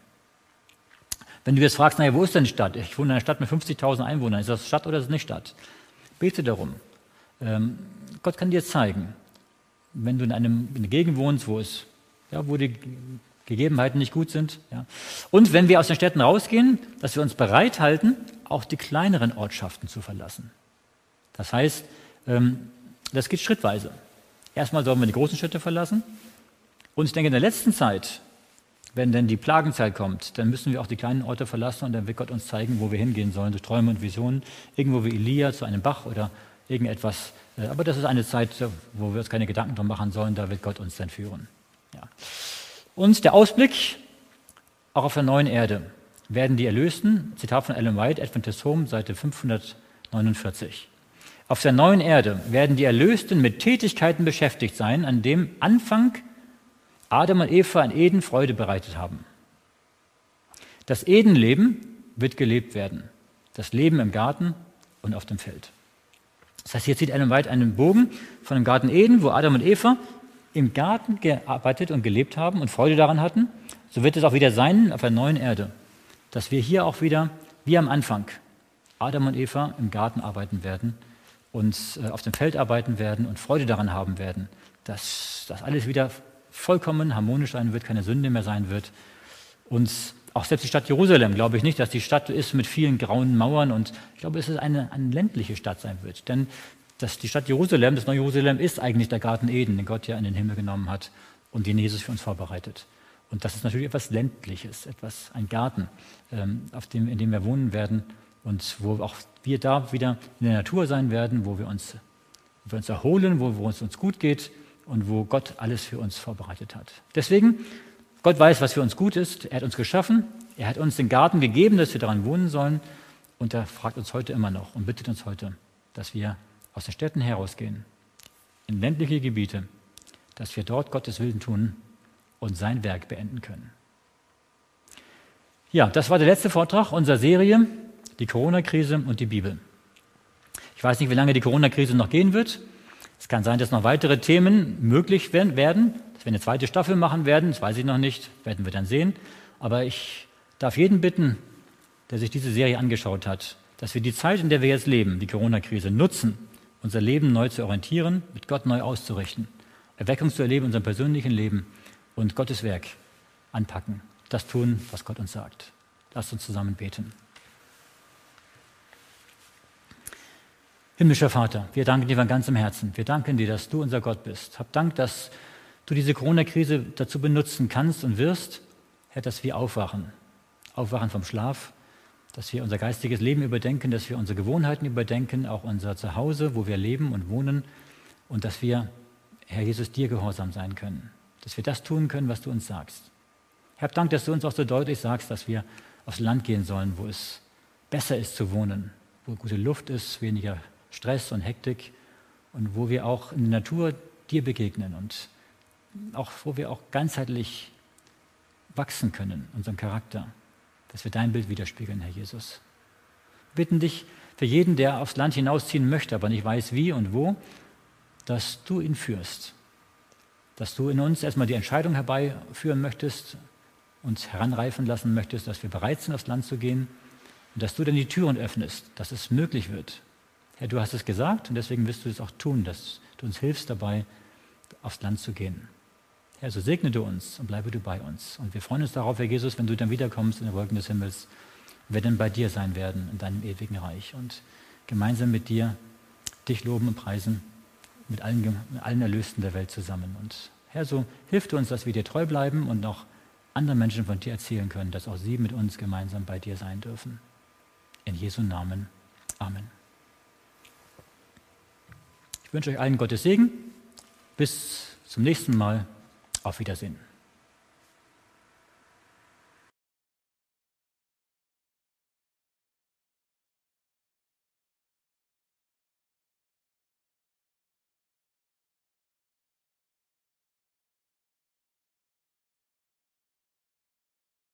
Wenn du jetzt fragst, naja, wo ist denn Stadt? Ich wohne in einer Stadt mit 50.000 Einwohnern. Ist das Stadt oder ist es nicht Stadt? Bete darum. Ähm, Gott kann dir zeigen, wenn du in, einem, in einer Gegend wohnst, wo, es, ja, wo die Gegebenheiten nicht gut sind. Ja. Und wenn wir aus den Städten rausgehen, dass wir uns bereithalten, auch die kleineren Ortschaften zu verlassen. Das heißt, ähm, das geht schrittweise. Erstmal sollen wir die großen Städte verlassen. Und ich denke, in der letzten Zeit wenn denn die Plagenzeit kommt, dann müssen wir auch die kleinen Orte verlassen und dann wird Gott uns zeigen, wo wir hingehen sollen, durch Träume und Visionen, irgendwo wie Elia zu einem Bach oder irgendetwas. Äh, aber das ist eine Zeit, wo wir uns keine Gedanken drum machen sollen, da wird Gott uns dann führen. Ja. Und der Ausblick, auch auf der neuen Erde, werden die Erlösten, Zitat von Ellen White, Adventist Home, Seite 549. Auf der neuen Erde werden die Erlösten mit Tätigkeiten beschäftigt sein, an dem Anfang Adam und Eva in Eden Freude bereitet haben. Das Edenleben wird gelebt werden. Das Leben im Garten und auf dem Feld. Das heißt, hier zieht Ellen White einen Bogen von dem Garten Eden, wo Adam und Eva im Garten gearbeitet und gelebt haben und Freude daran hatten. So wird es auch wieder sein auf der neuen Erde, dass wir hier auch wieder, wie am Anfang, Adam und Eva im Garten arbeiten werden und äh, auf dem Feld arbeiten werden und Freude daran haben werden, dass das alles wieder vollkommen harmonisch sein wird, keine Sünde mehr sein wird. Und auch selbst die Stadt Jerusalem, glaube ich nicht, dass die Stadt ist mit vielen grauen Mauern und ich glaube, es eine, eine ländliche Stadt sein wird. Denn dass die Stadt Jerusalem, das neue Jerusalem, ist eigentlich der Garten Eden, den Gott ja in den Himmel genommen hat und den Jesus für uns vorbereitet. Und das ist natürlich etwas Ländliches, etwas, ein Garten, ähm, auf dem, in dem wir wohnen werden und wo auch wir da wieder in der Natur sein werden, wo wir uns, wo wir uns erholen, wo, wo es uns gut geht und wo Gott alles für uns vorbereitet hat. Deswegen, Gott weiß, was für uns gut ist. Er hat uns geschaffen. Er hat uns den Garten gegeben, dass wir daran wohnen sollen. Und er fragt uns heute immer noch und bittet uns heute, dass wir aus den Städten herausgehen, in ländliche Gebiete, dass wir dort Gottes Willen tun und sein Werk beenden können. Ja, das war der letzte Vortrag unserer Serie, die Corona-Krise und die Bibel. Ich weiß nicht, wie lange die Corona-Krise noch gehen wird. Es kann sein, dass noch weitere Themen möglich werden, dass wir eine zweite Staffel machen werden. Das weiß ich noch nicht, werden wir dann sehen. Aber ich darf jeden bitten, der sich diese Serie angeschaut hat, dass wir die Zeit, in der wir jetzt leben, die Corona-Krise, nutzen, unser Leben neu zu orientieren, mit Gott neu auszurichten, Erweckung zu erleben in unserem persönlichen Leben und Gottes Werk anpacken. Das tun, was Gott uns sagt. Lasst uns zusammen beten. Himmlischer Vater, wir danken dir von ganzem Herzen. Wir danken dir, dass du unser Gott bist. Hab Dank, dass du diese Corona-Krise dazu benutzen kannst und wirst, Herr, dass wir aufwachen. Aufwachen vom Schlaf, dass wir unser geistiges Leben überdenken, dass wir unsere Gewohnheiten überdenken, auch unser Zuhause, wo wir leben und wohnen und dass wir, Herr Jesus, dir gehorsam sein können. Dass wir das tun können, was du uns sagst. Herr, Dank, dass du uns auch so deutlich sagst, dass wir aufs Land gehen sollen, wo es besser ist zu wohnen, wo gute Luft ist, weniger Stress und Hektik und wo wir auch in der Natur dir begegnen und auch wo wir auch ganzheitlich wachsen können, unserem Charakter, dass wir dein Bild widerspiegeln, Herr Jesus. Wir bitten dich für jeden, der aufs Land hinausziehen möchte, aber nicht weiß wie und wo, dass du ihn führst, dass du in uns erstmal die Entscheidung herbeiführen möchtest, uns heranreifen lassen möchtest, dass wir bereit sind, aufs Land zu gehen und dass du dann die Türen öffnest, dass es möglich wird, Herr, du hast es gesagt und deswegen wirst du es auch tun, dass du uns hilfst dabei, aufs Land zu gehen. Herr, so segne du uns und bleibe du bei uns. Und wir freuen uns darauf, Herr Jesus, wenn du dann wiederkommst in den Wolken des Himmels, wir dann bei dir sein werden in deinem ewigen Reich und gemeinsam mit dir dich loben und preisen, mit allen, mit allen Erlösten der Welt zusammen. Und Herr, so hilf du uns, dass wir dir treu bleiben und auch anderen Menschen von dir erzählen können, dass auch sie mit uns gemeinsam bei dir sein dürfen. In Jesu Namen. Amen wünsche euch allen Gottes Segen. Bis zum nächsten Mal. Auf Wiedersehen.